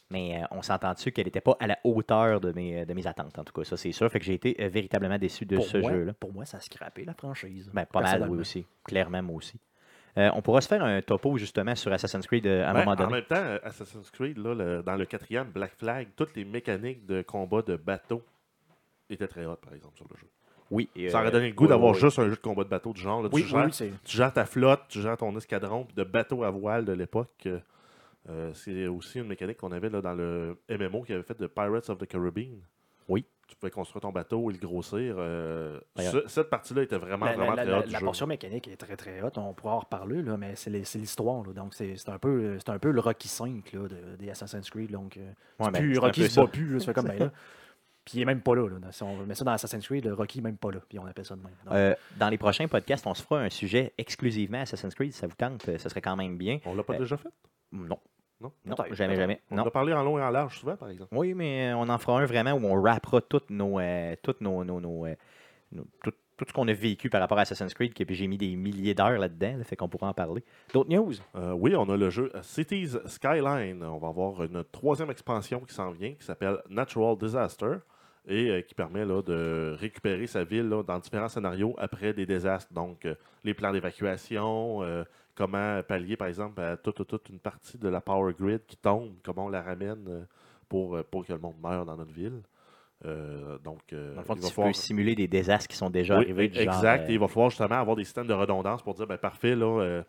Mais euh, on s'entend dessus qu'elle n'était pas à la hauteur de mes, de mes attentes, en tout cas. Ça, c'est sûr. Fait que j'ai été euh, véritablement déçu de pour, ce moi, jeu-là. pour moi, ça a scrappé la franchise. Ben, pas mal, oui aussi. Clairement, moi aussi. Euh, on pourra se faire un topo, justement, sur Assassin's Creed euh, à un Ben, moment en donné. même temps, euh, Assassin's Creed, là, le- dans le quatrième, Black Flag, toutes les mécaniques de combat de bateau étaient très hautes, par exemple, sur le jeu. Oui. Ça aurait euh, donné le goût oui, d'avoir oui, juste un jeu de combat de bateau du genre. là, Oui, tu, oui, gères, tu gères ta flotte, tu gères ton escadron, puis de bateau à voile de l'époque. euh, euh, c'est aussi une mécanique qu'on avait là, dans le MMO qui avait fait de Pirates of the Caribbean. Oui. Tu pouvais construire ton bateau et le grossir. euh, ce- cette partie-là était vraiment, la, vraiment la- très la- haute du la jeu. portion mécanique est très très haute. On pourra en reparler, là, mais c'est c'est l'histoire. là. Donc, c'est c'est un, peu- c'est un peu le Rocky 5 là, de- des Assassin's Creed. Donc, euh, c'est Ouais, ben, plus, c'est Rocky se bat plus. fait comme ben là. Puis il est même pas là. là. Si on met ça dans Assassin's Creed, le Rocky est même pas là. Puis on appelle ça de même. Donc, Euh, dans les prochains podcasts, on se fera un sujet exclusivement Assassin's Creed. Si ça vous tente, euh, ça serait quand même bien. On l'a pas Euh, déjà fait? Non. Non? Jamais, jamais. On Non. a parlé en long et en large souvent, par exemple. Oui, mais euh, on en fera un vraiment où on rappera toutes nos, euh, toutes nos, nos, nos, euh, nos- tout, tout ce qu'on a vécu par rapport à Assassin's Creed, que puis j'ai mis des milliers d'heures là-dedans, là, fait qu'on pourra en parler. D'autres news? Euh, oui, on a le jeu Cities Skyline. On va avoir une troisième expansion qui s'en vient, qui s'appelle Natural Disaster, et euh, qui permet là, de récupérer sa ville là, dans différents scénarios après des désastres. Donc, euh, les plans d'évacuation, euh, comment pallier, par exemple, à toute, toute- toute une partie de la power grid qui tombe, comment on la ramène pour, pour que le monde meure dans notre ville. Donc, Dans le fond, il va tu falloir- peux simuler des désastres qui sont déjà oui, arrivés. du exact. Et il va falloir justement avoir des systèmes de redondance pour dire ben, parfait, là,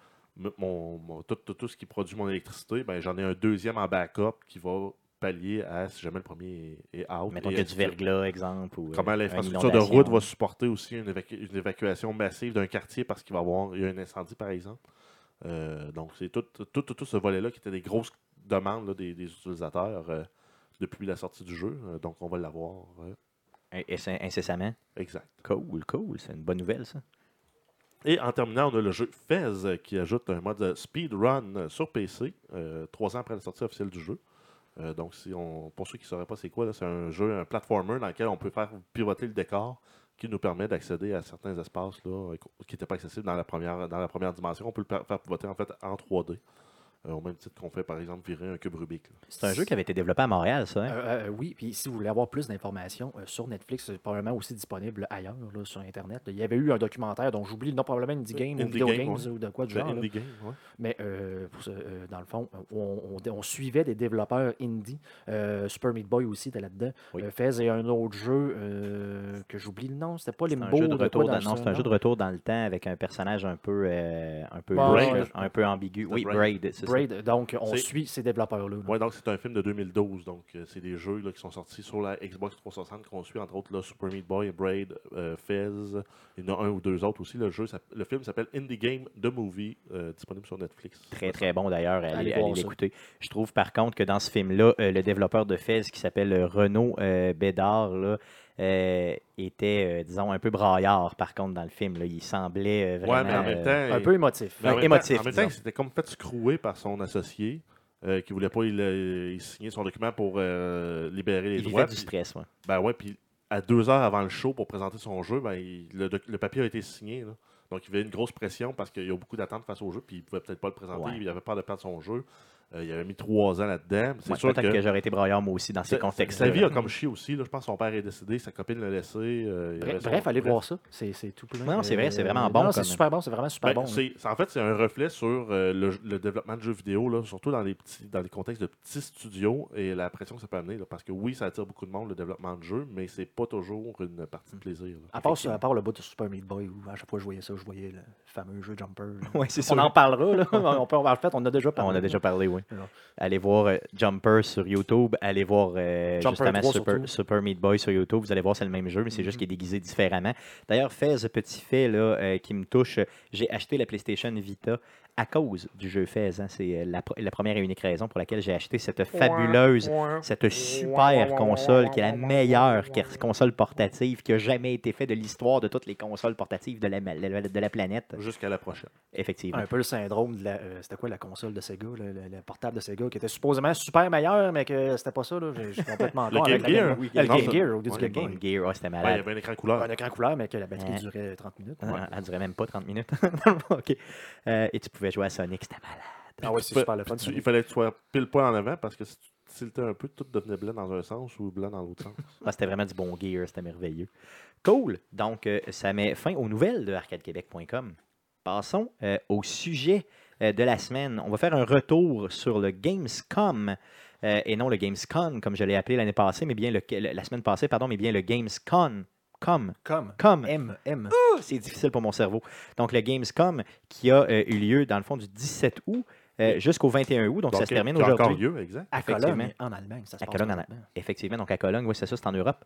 mon- tout, tout- tout ce qui produit mon électricité, ben, j'en ai un deuxième en backup qui va pallier à si jamais le premier est out. mettons et qu'il y a du verglas, exemple. Ou, Comment euh, l'infrastructure de route va supporter aussi une, évacu- une évacuation massive d'un quartier parce qu'il va y avoir il y a un incendie, par exemple? Euh, donc, c'est tout, tout, tout, tout ce volet-là qui était des grosses demandes là, des, des utilisateurs euh, depuis la sortie du jeu. Donc, on va l'avoir. euh, incessamment. exact. Cool, cool. C'est une bonne nouvelle, ça. Et en terminant, on a le jeu Fez qui ajoute un mode speedrun sur PC, trois ans après la sortie officielle du jeu. Euh, donc, si on, pour ceux qui ne sauraient pas c'est quoi, c'est un jeu, un platformer dans lequel on peut faire pivoter le décor qui nous permet d'accéder à certains espaces qui n'étaient pas accessibles dans la, première, dans la première dimension. On peut le faire pivoter en fait en 3D. Euh, au même titre qu'on fait par exemple virer un cube Rubik. là. C'est un jeu qui avait été développé à Montréal, ça. hein? Euh, euh, oui, puis si vous voulez avoir plus d'informations euh, sur Netflix, c'est probablement aussi disponible ailleurs, là, sur Internet. Il y avait eu un documentaire dont j'oublie le nom, probablement Indie Game ou Video Game, Games ouais. ou de quoi du Ben, genre. là. Indie Game, ouais. Mais euh, pour ce- euh, dans le fond, on, on- on suivait des développeurs indie. Euh, Super Meat Boy aussi était là-dedans. Oui. Euh, Fez et un autre jeu euh, que j'oublie le nom. C'était pas Limbo. un jeu de quoi retour dans dans, le non, c'est un nom? jeu de retour dans le temps avec un personnage un peu euh, un peu Ouais, un peu ambigu. Oui, Braid. Braid, c'est ça. Braid. Donc, on suit ces développeurs-là. là. Ouais, donc c'est un film de 2012. Donc, euh, c'est des jeux là, qui sont sortis sur la Xbox 360 qu'on suit, entre autres là, Super Meat Boy, Braid, euh, Fez. Il y en a un ou deux autres aussi. Le, jeu, le film s'appelle Indie Game The Movie, euh, disponible sur Netflix. Très, très bon d'ailleurs. Allez, Allez l'écouter. Je trouve par contre que dans ce film-là, euh, le développeur de Fez qui s'appelle Renaud euh, Bédard là, euh, était, euh, disons, un peu braillard par contre dans le film. là. Il semblait euh, vraiment. Ouais, mais en même euh, temps. Un peu émotif. mais en même émotif, temps- En même temps, il s'était comme fait scrouer par son associé. Euh, qui voulait pas il, euh, il signer son document pour euh, libérer les il droits. du stress. ouais. Ben ouais, puis à deux heures avant le show pour présenter son jeu, ben, il- le, le papier a été signé. là. Donc il y avait une grosse pression parce qu'il y a beaucoup d'attentes face au jeu, puis il pouvait peut-être pas le présenter, Ouais. il avait peur de perdre son jeu. Euh, il avait mis trois ans là-dedans. C'est Ouais, sûr Peut-être que, que, j'aurais été braillard moi aussi dans ces sa- contextes. sa vie a comme chier aussi. Là. Je pense que son père est décédé, sa copine l'a laissé. euh, il Bref, bref, allez bref. voir ça. C'est c'est tout plein. Non, c'est vrai, c'est vraiment non, bon C'est super bon, c'est vraiment super Ben, bon. c'est- en fait, c'est un reflet sur euh, le, le développement de jeux vidéo, là, surtout dans les petits, dans les contextes de petits studios et la pression que ça peut amener. là, parce que oui, ça attire beaucoup de monde le développement de jeux, mais c'est pas toujours une partie de plaisir. À part, à part le bout de Super Meat Boy, où à chaque fois que je voyais ça, je voyais le fameux jeu Jumper. là. Ouais, c'est On sûr. en parlera, là. on peut, en fait, on a déjà parlé. On a déjà parlé, oui. Allez voir euh, Jumper sur YouTube. Allez voir euh, justement 3 Super. Super Meat Boy sur YouTube. Vous allez voir, c'est le même jeu, mais c'est juste qu'il est déguisé différemment. D'ailleurs, fais ce petit fait là, euh, qui me touche. J'ai acheté la PlayStation Vita à cause du jeu Fez. hein. C'est euh, la, pr- la première et unique raison pour laquelle j'ai acheté cette fabuleuse, cette super console qui est la meilleure console portative qui a jamais été faite de l'histoire de toutes les consoles portatives de la, de la planète. Jusqu'à la prochaine. Effectivement. Un peu le syndrome de la. euh, c'était quoi la console de Sega, le, le- le portable de Sega, qui était supposément super meilleur, mais que c'était pas ça. Là. Je, je suis complètement Le Game avec la Gear, oui, le Game Gear, au lieu du ouais, Game. Gear, ouais, c'était Ouais, il y malade. avait un écran couleur. Un écran couleur, mais que la batterie Ouais. durait 30 minutes. Elle durait même pas 30 minutes. OK. Euh, et tu pouvais jouer à Sonic, c'était malade. Ah ouais, c'est super le fun. tu- il fallait que tu sois pile poil en avant parce que si tu tiltais un peu, tout devenait blanc dans un sens ou blanc dans l'autre sens. Ah, c'était vraiment du bon gear, c'était merveilleux. Cool. Donc, euh, ça met fin aux nouvelles de arcadequebec.com. Passons euh, au sujet euh, de la semaine. On va faire un retour sur le Gamescom euh, et non le Gamescon, comme je l'ai appelé l'année passée, mais bien le, le- la semaine passée, pardon, mais bien le Gamescon. Com. Comme. Com. M, M. C'est difficile pour mon cerveau. Donc, le Gamescom qui a euh, eu lieu, dans le fond, du 17 août euh, jusqu'au 21 août. Donc, ça se termine qui a encore aujourd'hui. lieu, exact. À. Cologne, en Allemagne. Ça se À passe Cologne, en présentement. Effectivement, donc à Cologne, oui, c'est ça, c'est en Europe.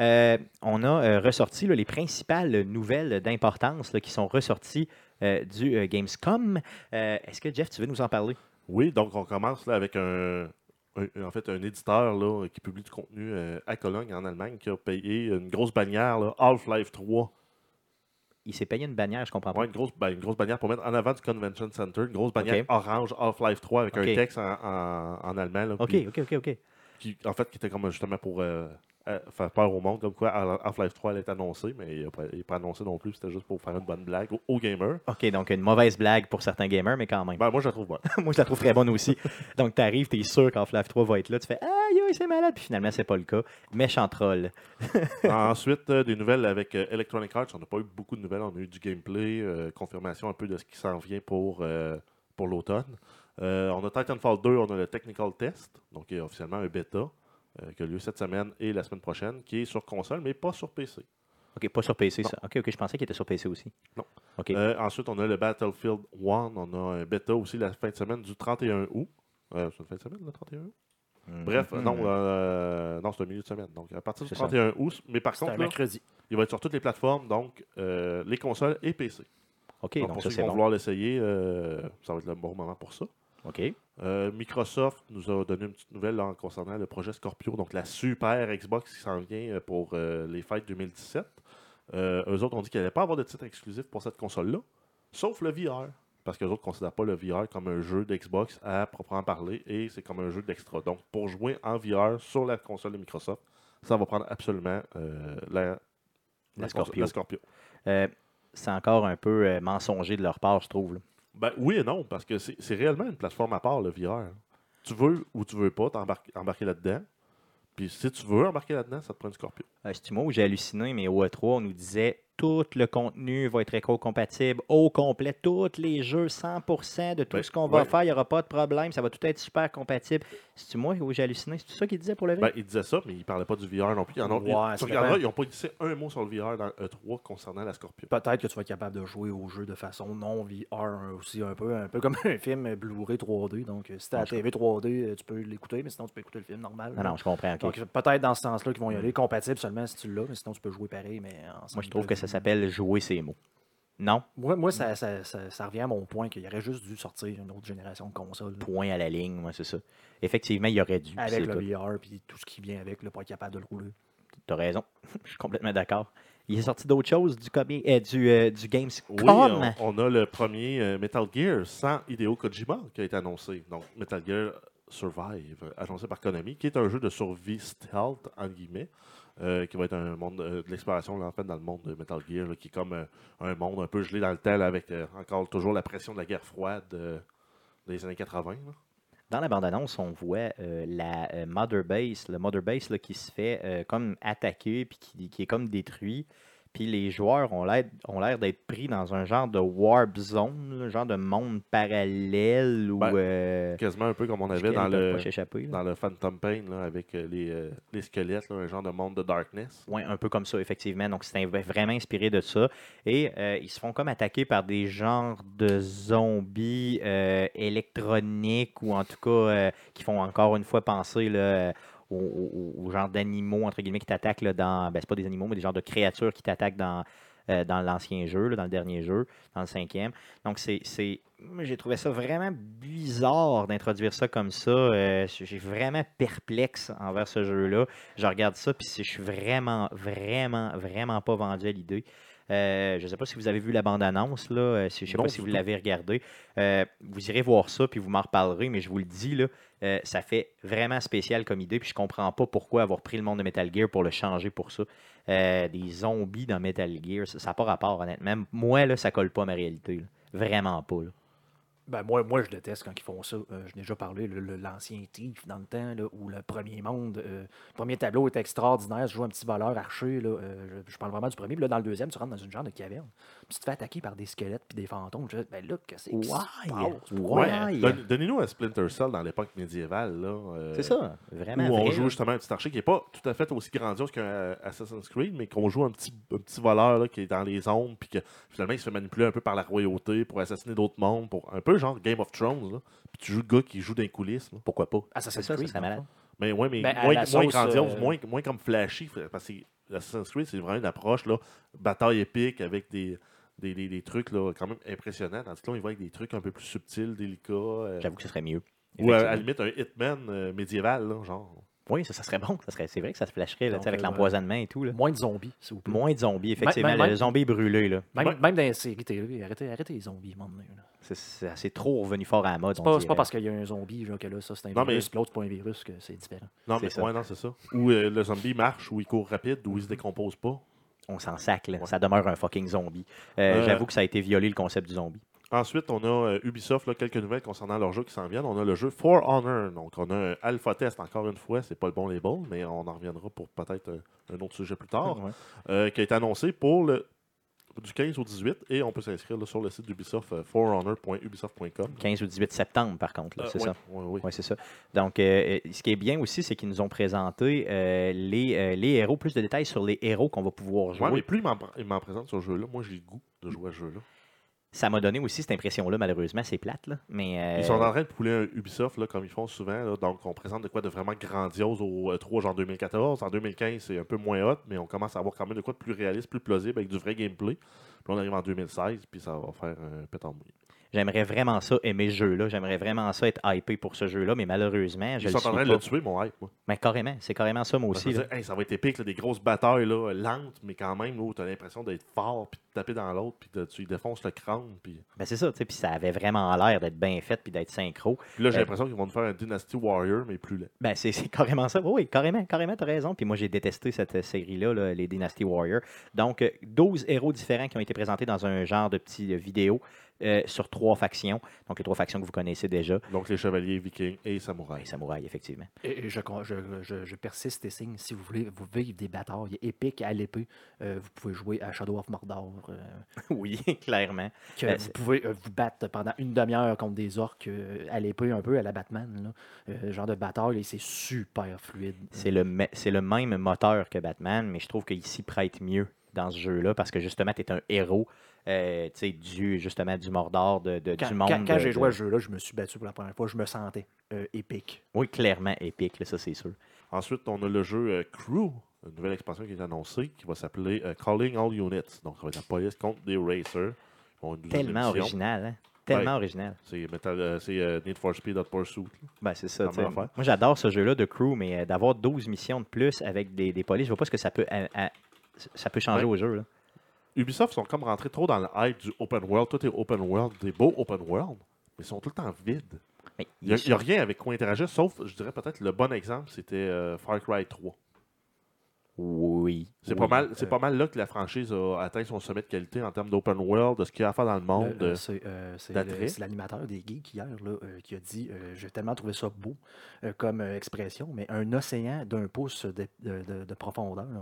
Euh, on a ressorti là, les principales nouvelles d'importance qui sont ressorties du Gamescom. Est-ce que Jeff, tu veux nous en parler? Oui, donc on commence là, avec un- en fait, un éditeur là, qui publie du contenu euh, à Cologne, en Allemagne, qui a payé une grosse bannière, Half-Life 3. Il s'est payé une bannière, je comprends pas. Ouais, une, grosse, ben, une grosse bannière pour mettre en avant du Convention Center, une grosse bannière orange Half-Life 3 avec un texte en, en- en allemand. là, OK, puis OK, OK, OK. qui, en fait, qui était comme justement pour euh, faire peur au monde, comme quoi Half-Life 3 allait être annoncé, mais il n'est pas, annoncé non plus, c'était juste pour faire une bonne blague aux, aux gamers. OK, donc une mauvaise blague pour certains gamers, mais quand même. Ben, moi, je la trouve bonne. Moi, je la trouve très bonne aussi. Donc, tu arrives, tu es sûr qu'Half-Life 3 va être là. Tu fais Aïe, aïe, c'est malade. Puis finalement, c'est pas le cas. Méchant troll. Ensuite, euh, des nouvelles avec euh, Electronic Arts. On n'a pas eu beaucoup de nouvelles. On a eu du gameplay, euh, confirmation un peu de ce qui s'en vient pour, euh, pour l'automne. Euh, on a Titanfall 2, on a le Technical Test, donc officiellement un bêta, euh, qui a lieu cette semaine et la semaine prochaine, qui est sur console, mais pas sur PC. OK, pas sur PC, Non. ça. OK, OK, je pensais qu'il était sur PC aussi. Non. OK. Euh, ensuite, on a le Battlefield 1. On a un bêta aussi la fin de semaine du 31 août. Euh, c'est une fin de semaine, le 31 août? Bref, Mhm. non, euh, non c'est un milieu de semaine. Donc, à partir du C'est ça. 31 août, mais par contre, un là, mercredi. il va être sur toutes les plateformes, donc euh, les consoles et PC. OK, Donc, donc pour ça, ceux qui vont bon. vouloir l'essayer, euh, ça va être le bon moment pour ça. OK. Euh, Microsoft nous a donné une petite nouvelle là, en concernant le projet Scorpio, donc la super Xbox qui s'en vient euh, pour euh, les fêtes 2017. Euh, eux autres ont dit qu'il n'y allait pas avoir de titre exclusif pour cette console-là, sauf le VR. parce que les autres ne considèrent pas le VR comme un jeu d'Xbox à proprement parler et c'est comme un jeu d'extra. Donc, pour jouer en VR sur la console de Microsoft, ça va prendre absolument la, La Scorpio. c'est encore un peu mensonger de leur part, je trouve. là. Ben, oui et non, parce que c'est réellement une plateforme à part, le VR. Tu veux ou tu veux pas t'embarquer embarquer là-dedans. Puis si tu veux embarquer là-dedans, ça te prend une Scorpio. Euh, C'est moi où j'ai halluciné, mais au E3, on nous disait tout le contenu va être éco-compatible au complet, tous les jeux, 100% de tout Ben, ce qu'on va ouais. faire, il n'y aura pas de problème, ça va tout être super compatible. C'est moi où j'ai halluciné, c'est ça qu'il disait pour le vrai? Ben, ils disaient ça, mais ils parlaient pas du VR non plus. Ils Ouais, tu n'ont pas dit un mot sur le VR dans E3 concernant la Scorpio. Peut-être que tu vas être capable de jouer au jeu de façon non VR aussi un peu, un peu comme un film Blu-ray 3D. Donc, si t'as la Ouais, je TV 3D, euh, tu peux l'écouter, mais sinon tu peux écouter le film normal. non, non, je comprends. peut-être dans ce sens-là qu'ils vont y aller, compatible seulement si tu l'as, mais sinon tu peux jouer pareil. Mais moi, je trouve que ça s'appelle jouer ses mots. Non, Moi, moi ça, ça, ça, ça revient à mon point qu'il aurait juste dû sortir une autre génération de consoles. point à la ligne, moi, c'est ça. Effectivement, il y aurait dû. Avec le tout. VR et tout ce qui vient avec pour être capable de le rouler. T'as raison, je suis complètement d'accord. Il est sorti d'autres choses du, comi- euh, du, euh, du Gamescom. Oui, on, on a le premier euh, Metal Gear sans Hideo Kojima qui a été annoncé. Donc, Metal Gear Survive, annoncé par Konami, qui est un jeu de survie stealth, en guillemets, euh, qui va être un monde euh, de l'exploration en fait, dans le monde de Metal Gear, qui est comme euh, un monde un peu gelé dans le là, avec encore toujours la pression de la guerre froide des années 80. là. Dans la bande-annonce, on voit la Mother Base, le Mother Base là, qui se fait comme attaquer puis qui est comme détruit. Puis les joueurs ont l'air d'être pris dans un genre de warp zone, un genre de monde parallèle où Ben, euh, Quasiment un peu comme on avait dans le, dans le Phantom Pain, là, avec euh, les, euh, les squelettes, là, un genre de monde de darkness. Ouais, un peu comme ça, effectivement. Donc, c'est vraiment inspiré de ça. Et euh, ils se font comme attaquer par des genres de zombies électroniques ou en tout cas qui font encore une fois penser là, au, au- au genre d'animaux, entre guillemets, qui t'attaquent dans. Ben, c'est pas des animaux, mais des genres de créatures qui t'attaquent dans. euh, l'ancien jeu, dans le dernier jeu, dans le cinquième. Donc, c'est. c'est- J'ai trouvé ça vraiment bizarre d'introduire ça comme ça. Euh, J'ai vraiment perplexe envers ce jeu-là je regarde ça, puis je suis vraiment, vraiment, vraiment pas vendu à l'idée. Euh, je ne sais pas si vous avez vu la bande-annonce, là. euh, si- je ne sais Non, pas si vous l'avez regardé. Euh, vous irez voir ça, puis vous m'en reparlerez, mais je vous le dis, là, euh, ça fait vraiment spécial comme idée, puis je comprends pas pourquoi avoir pris le monde de Metal Gear pour le changer pour ça. Des zombies dans Metal Gear, ça n'a pas rapport, honnêtement. Moi, là, ça colle pas à ma réalité. là. Vraiment pas. là. Ben, moi, moi, je déteste quand ils font ça. Euh, J'ai déjà parlé, l'ancien Thief dans le temps, là, où le premier monde, euh, le premier tableau est extraordinaire. Je joue un petit voleur archer. Là, euh, je, je parle vraiment du premier. Puis là, dans le deuxième, tu rentres dans une genre de caverne. Puis tu te fais attaquer par des squelettes puis des fantômes. Je dis, ben là, qu'est-ce passe? Why? Ouais, donne- Donnez-nous un Splinter Cell dans l'époque médiévale. là, euh, C'est ça, vraiment. Où on joue justement un petit archer qui n'est pas tout à fait aussi grandiose qu'un Assassin's Creed, mais qu'on joue un petit, un petit voleur là, qui est dans les ombres, puis que finalement il se fait manipuler un peu par la royauté pour assassiner d'autres mondes, pour un peu genre Game of Thrones. Là. Puis tu joues le gars qui joue dans les coulisses. là. Pourquoi pas? Assassin's C'est ça, ça Creed, serait malade. Mais ouais, mais Ben, à moins, la moins sauce, grandiose, euh, moins, moins comme flashy. Parce que Assassin's Creed, c'est vraiment une approche, là, bataille épique avec des, des, des- des trucs là, quand même impressionnants. Tandis que là, on y va avec des trucs un peu plus subtils, délicats. euh, J'avoue que ce serait mieux. ou à, à la limite un Hitman euh, médiéval, là, genre. Oui, ça, ça serait bon. Ça serait, c'est vrai que ça se flasherait là, Donc, tu sais, avec euh, l'empoisonnement et tout. Là. Moins de zombies, s'il vous plaît. Moins de zombies, effectivement. même- le zombie brûlé, là. Même, dans les séries télé, arrêtez, arrêtez les zombies. C'est, c'est, c'est trop revenu fort à la mode. C'est pas, pas parce qu'il y a un zombie genre, que là, ça c'est un Non, mais- virus, puis l'autre c'est pas un virus que c'est différent. Non, C'est mais ça. ouais, non, c'est ça. Ou euh, le zombie marche, ou il court rapide, ou il se décompose pas. On s'en sac, là. Ouais. Ça demeure un fucking zombie. Euh, Euh, J'avoue que ça a été violé, le concept du zombie. Ensuite, on a euh, Ubisoft, là, quelques nouvelles concernant leur jeu qui s'en viennent. On a le jeu For Honor. Donc, on a un alpha test, encore une fois. C'est pas le bon label, mais on en reviendra pour peut-être un, un autre sujet plus tard. Ouais. euh, qui a été annoncé pour le du 15 au 18 et on peut s'inscrire là, sur le site d'Ubisoft, euh, forhonor.ubisoft.com. 15 ou 18 septembre, par contre, là, Euh, c'est ouais, ça? ouais, ouais. Oui, c'est ça. Donc, euh, euh, ce qui est bien aussi, c'est qu'ils nous ont présenté euh, les, euh, les héros, plus de détails sur les héros qu'on va pouvoir jouer. Mais plus il m'en il m'en présente ce jeu-là, moi j'ai le goût de jouer à ce jeu-là. Ça m'a donné aussi cette impression-là, malheureusement, c'est plate. Mais, euh, Ils sont en train de pouler un Ubisoft, comme ils font souvent. donc, on présente de quoi de vraiment grandiose au 3 genre 2014. En 2015, c'est un peu moins hot, mais on commence à avoir quand même de quoi de plus réaliste, plus plausible, avec du vrai gameplay. Puis on arrive en 2016, puis ça va faire un en mouille. J'aimerais vraiment ça, aimer ce jeu-là. J'aimerais vraiment ça, être hypé pour ce jeu-là, mais malheureusement, je Ils le sont en train de pas. le tuer, mon hype, moi. Mais carrément, c'est carrément ça, moi Parce que aussi. là. disais, Hey, ça va être épique, là, des grosses batailles là, lentes, mais quand même, tu as l'impression d'être fort, puis de taper dans l'autre, puis de- tu lui défonces le crâne. Puis, Ben, c'est ça, tu sais, puis ça avait vraiment l'air d'être bien fait puis d'être synchro. puis là, j'ai Euh, l'impression qu'ils vont nous faire un Dynasty Warrior, mais plus laid. Ben, c'est c'est carrément ça. Oui, oui, carrément, carrément, t'as raison. Puis moi, j'ai détesté cette euh, série-là, là, les Dynasty Warriors. Donc, euh, 12 héros différents qui ont été présentés dans un genre de petit euh, vidéo euh, sur trois factions. Donc, les trois factions que vous connaissez déjà. Donc, les chevaliers, vikings et samouraïs. samouraï, effectivement. Et et je, con- je, je, je persiste et signe, si vous voulez vous vivre des batailles épiques à l'épée, euh, vous pouvez jouer à Shadow of Mordor. euh, oui, clairement. que vous pouvez euh, vous battre pendant une demi-heure contre des orques euh, à l'épée, un peu à la Batman. Là. Euh, genre de bataille, et c'est super fluide. C'est le, le même moteur que Batman, mais je trouve qu'ici prête mieux dans ce jeu-là parce que justement, tu es un héros euh, tu sais, du, justement, du Mordor, de, de- Quand, du monde. quand- quand j'ai joué à ce jeu-là, je me suis battu pour la première fois, je me sentais euh, épique. Oui, clairement épique, là, ça, c'est sûr. Ensuite, on a le jeu euh, Crew, une nouvelle expansion qui est annoncée, qui va s'appeler euh, Calling All Units. Donc, ça va être la police contre des racers. Tellement original, hein? Tellement Ouais. original. C'est euh, c'est, Need for Speed Hot Pursuit. Ben, c'est ça. Moi, j'adore ce jeu-là de crew, mais euh, d'avoir 12 missions de plus avec des, des polices, je vois pas ce que ça peut, à- à- ça peut changer Ouais. au jeu. Là. Ubisoft sont comme rentrés trop dans le hype du open world. Tout est open world, des beaux open world, mais ils sont tout le temps vides. Mais Il n'y a, rien avec quoi interagir, sauf, je dirais peut-être, le bon exemple, c'était euh, Far Cry 3. Oui. C'est Oui. pas, mal, c'est euh, pas mal là que la franchise a atteint son sommet de qualité en termes d'open world, de ce qu'il y a à faire dans le monde. Euh, c'est euh, l'animateur des geeks hier là, euh, qui a dit euh, J'ai tellement trouvé ça beau euh, comme euh, expression, mais un océan d'un pouce de, de- de- de profondeur. là.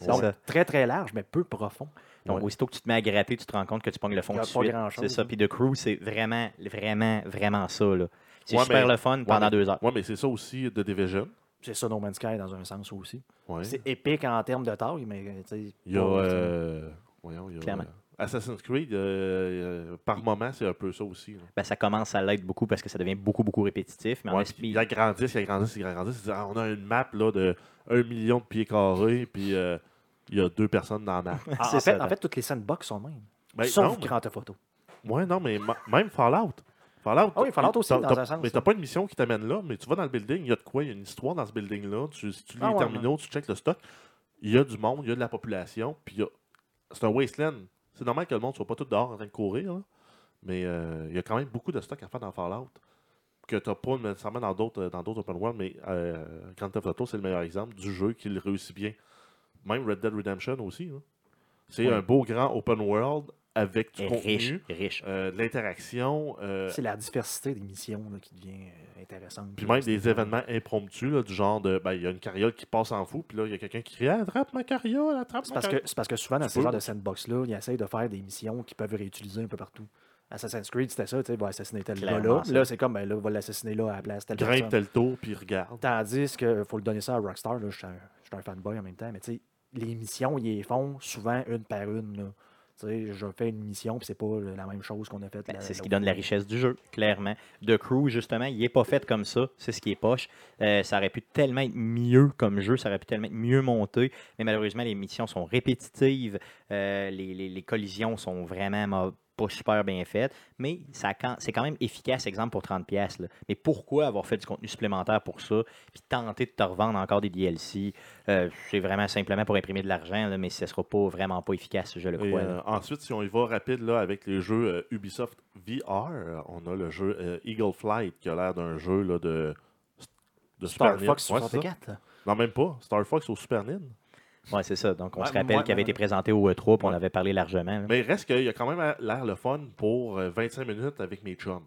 C'est Donc, ça. très très large, mais peu profond. Donc, Ouais. aussitôt que tu te mets à gratter, tu te rends compte que tu pognes le fond Il y a tout de pas suite. grand-chose, C'est ça. hein. Puis The Crew, c'est vraiment, vraiment, vraiment ça. là. C'est Ouais, super mais- le fun pendant deux heures. Ouais, mais c'est ça aussi de Division. C'est ça No Man's Sky dans un sens aussi. Ouais. C'est épique en termes de taille, mais euh, tu sais, Il y a, euh, voyons, il y a, Clairement. euh, Assassin's Creed, euh, euh, par moment, c'est un peu ça aussi. Ben, ça commence à l'être beaucoup parce que ça devient beaucoup, beaucoup répétitif. Mais en Ouais, ils agrandissent, ils agrandissent, ils agrandissent. Ils disent, Ah, on a une map là, de 1 million de pieds carrés, puis euh, il y a deux personnes dans la map. En, en fait, ça, en fait, toutes les sandbox sont mêmes. Ben, Sauf Grand Theft Auto. Ouais, non, mais ma- même Fallout. Fallout, Ah oui, Fallout aussi, t'as- dans t'as- un sens. Mais t'as pas une mission qui t'amène là, mais tu vas dans le building, il y a de quoi, il y a une histoire dans ce building-là. Tu, si tu lis Ah les ouais, terminaux, tu checkes le stock, il y a du monde, il y a de la population, puis il y a- c'est un wasteland. C'est normal que le monde soit pas tout dehors en train de courir, là, mais euh, il y a quand même beaucoup de stock à faire dans Fallout que tu n'as pas nécessairement dans d'autres dans d'autres open world, mais euh, Grand Theft Auto, c'est le meilleur exemple du jeu qui le réussit bien. Même Red Dead Redemption aussi. là. C'est Oui. un beau grand open world avec du contenu. riche, riche. Euh, de l'interaction, euh, C'est la diversité des missions là, qui devient euh, intéressante. puis là, même des événements impromptus, là, du genre de, ben, il y a une carriole qui passe en fou, puis là, il y a quelqu'un qui crie Ah, Attrape ma carriole, attrape C'est ma parce, que, carriole. c'est parce que souvent, dans ces genres de sandbox-là, ils essayent de faire des missions qu'ils peuvent réutiliser un peu partout. Assassin's Creed, c'était ça, tu sais, va assassiner tel gars-là. ça. Là, c'est comme, ben, là, on va l'assassiner là à la place, telle Grimpe tel tour, puis regarde. Tandis qu'il faut le donner ça à Rockstar, là, je suis un, je suis un fanboy en même temps, mais tu sais, les missions, ils les font souvent une par une. Là. Tu sais, je fais une mission, puis c'est pas la même chose qu'on a faite. Ben, c'est ce qui donne la richesse du jeu, clairement. The Crew, justement, il n'est pas fait comme ça. C'est ce qui est poche. Euh, ça aurait pu tellement être mieux comme jeu, ça aurait pu tellement être mieux monté. Mais malheureusement, les missions sont répétitives. euh, les, les- les collisions sont vraiment pas super bien faites. Mais ça c'est quand même efficace, exemple, pour 30$. pièces Mais pourquoi avoir fait du contenu supplémentaire pour ça, puis tenter de te revendre encore des DLC Euh, C'est vraiment simplement pour imprimer de l'argent, là, mais ce ne sera pas vraiment pas efficace, je le Et, crois. euh, là. ensuite, si on y va rapide là, avec les jeux euh, Ubisoft VR, on a le jeu euh, Eagle Flight qui a l'air d'un jeu là, de, de Star Super Fox NIN. Ouais, c'est ça. 64. là. Non, même pas. Star Fox au Super NIN. Ouais, c'est ça. Donc, on Ouais, se rappelle qu'il avait été présenté au E3, puis on avait parlé largement. là. Mais il reste qu'il y a quand même l'air le fun pour euh, 25 minutes avec mes chums.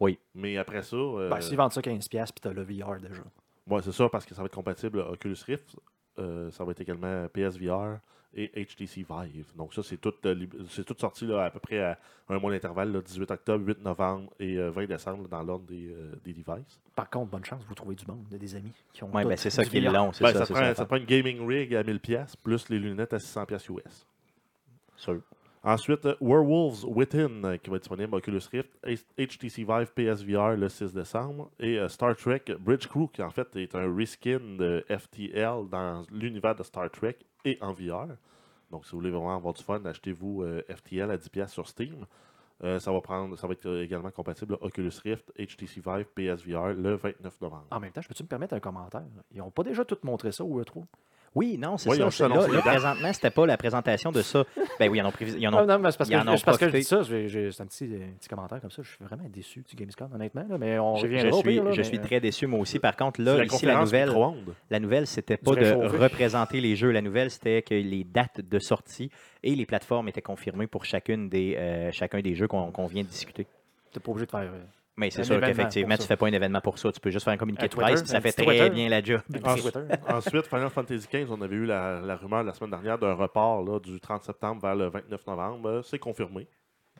Oui. Mais après ça. euh, Ben, s'ils vendent ça 15$, puis t'as le VR déjà. ouais, c'est ça, parce que ça va être compatible Oculus Rift. euh, ça va être également PSVR et HTC Vive. Donc, ça, c'est tout, euh, tout sorti là, à peu près à un mois d'intervalle, là, 18 octobre, 8 novembre et euh, 20 décembre dans l'ordre des, euh, des devices. Par contre, bonne chance, vous trouvez du monde, des amis qui ont tout ben, c'est ça qui est long. Ben, ça, prend, ça, ça prend une gaming rig à 1000$ plus les lunettes à 600$ US. Sûr. Ensuite, euh, Werewolves Within, euh, qui va être disponible Oculus Rift, HTC Vive PSVR le 6 décembre, et euh, Star Trek Bridge Crew, qui en fait est un reskin de FTL dans l'univers de Star Trek et en VR. Donc, si vous voulez vraiment avoir du fun, achetez-vous FTL à 10$ sur Steam. Ça va prendre, ça va être également compatible Oculus Rift, HTC Vive, PSVR le 29 novembre. En même temps, je peux-tu me permettre un commentaire? Ils n'ont pas déjà tout montré ça ou E3? Oui, non, c'est Oui, ça. c'est- Là, là, présentement, c'était pas la présentation de ça. Ben oui, ils en ont. Ils en ont Non, non, mais c'est parce parce que je dis ça. C'est un petit, petit commentaire comme ça. Je suis vraiment déçu du Gamescom, honnêtement. là, mais on Je, reviendra je au suis, pire, là, je mais, suis euh, très déçu, moi aussi. Par contre, là, la ici, la nouvelle, la nouvelle, c'était pas de représenter les jeux. La nouvelle, c'était que les dates de sortie et les plateformes étaient confirmées pour chacune des, euh, chacun des jeux qu'on qu'on vient de discuter. T'es pas obligé de faire. euh, Mais c'est sûr qu'effectivement, tu ça. fais pas un événement pour ça. Tu peux juste faire un communiqué Un de presse, puis ça fait très Twitter. bien la job. Twitter. Ensuite, Final Fantasy XV, on avait eu la, la rumeur la semaine dernière d'un report là, du 30 septembre vers le 29 novembre. Euh, C'est confirmé.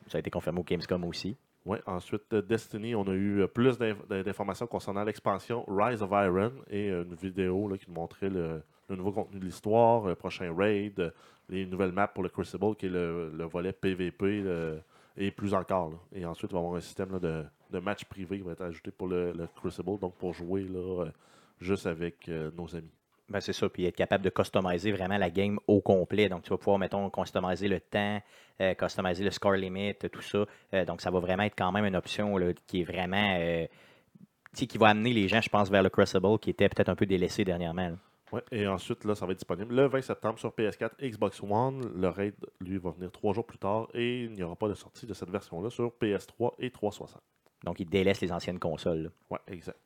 Ça a été confirmé au Gamescom aussi. Ouais. Ensuite, euh, Destiny, on a eu euh, plus d'inf- d'informations concernant l'expansion Rise of Iron et euh, une vidéo là, qui nous montrait le, le nouveau contenu de l'histoire, le prochain raid, euh, les nouvelles maps pour le Crucible, qui est le, le volet PVP euh, et plus encore. là. Et ensuite, il va y avoir un système de, de match privé qui va être ajouté pour le, le Crucible, donc pour jouer là, euh, juste avec euh, nos amis. Ben, c'est ça, puis être capable de customiser vraiment la game au complet. Donc, tu vas pouvoir, mettons, customiser le temps, euh, customiser le score limit, tout ça. Donc, ça va vraiment être quand même une option qui est vraiment. qui va amener les gens, je pense, vers le Crucible, qui était peut-être un peu délaissé dernièrement. Ouais, et ensuite, là, ça va être disponible le 20 septembre sur PS4, Xbox One. Le raid, lui, va venir trois jours plus tard et il n'y aura pas de sortie de cette version-là sur PS3 et 360. Donc, il délaisse les anciennes consoles. Ouais, exact.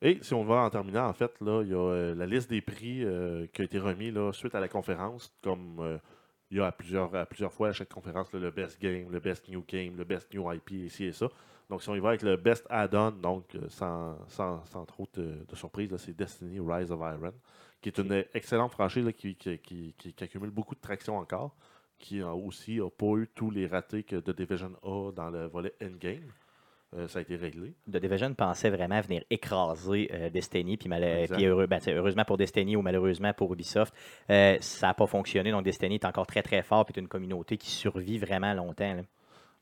Et si on va en terminant, en fait, là, il y a euh, la liste des prix euh, qui a été remis là, suite à la conférence, comme euh, il y a à plusieurs, à plusieurs fois à chaque conférence là, le best game, le best new game, le best new IP, ici et ça. Donc, si on y va avec le best add-on, donc euh, sans, sans, sans trop de, de surprise, c'est Destiny Rise of Iron, qui est une excellente franchise là, qui, qui, qui- qui- qui accumule beaucoup de traction encore, qui a aussi n'a pas eu tous les ratés que The Division a dans le volet endgame. Euh, ça a été réglé. The Division pensait vraiment venir écraser euh, Destiny, puis, heureux- ben, heureusement pour Destiny ou malheureusement pour Ubisoft, euh, ça n'a pas fonctionné. Donc Destiny est encore très très fort, puis c'est une communauté qui survit vraiment longtemps. là.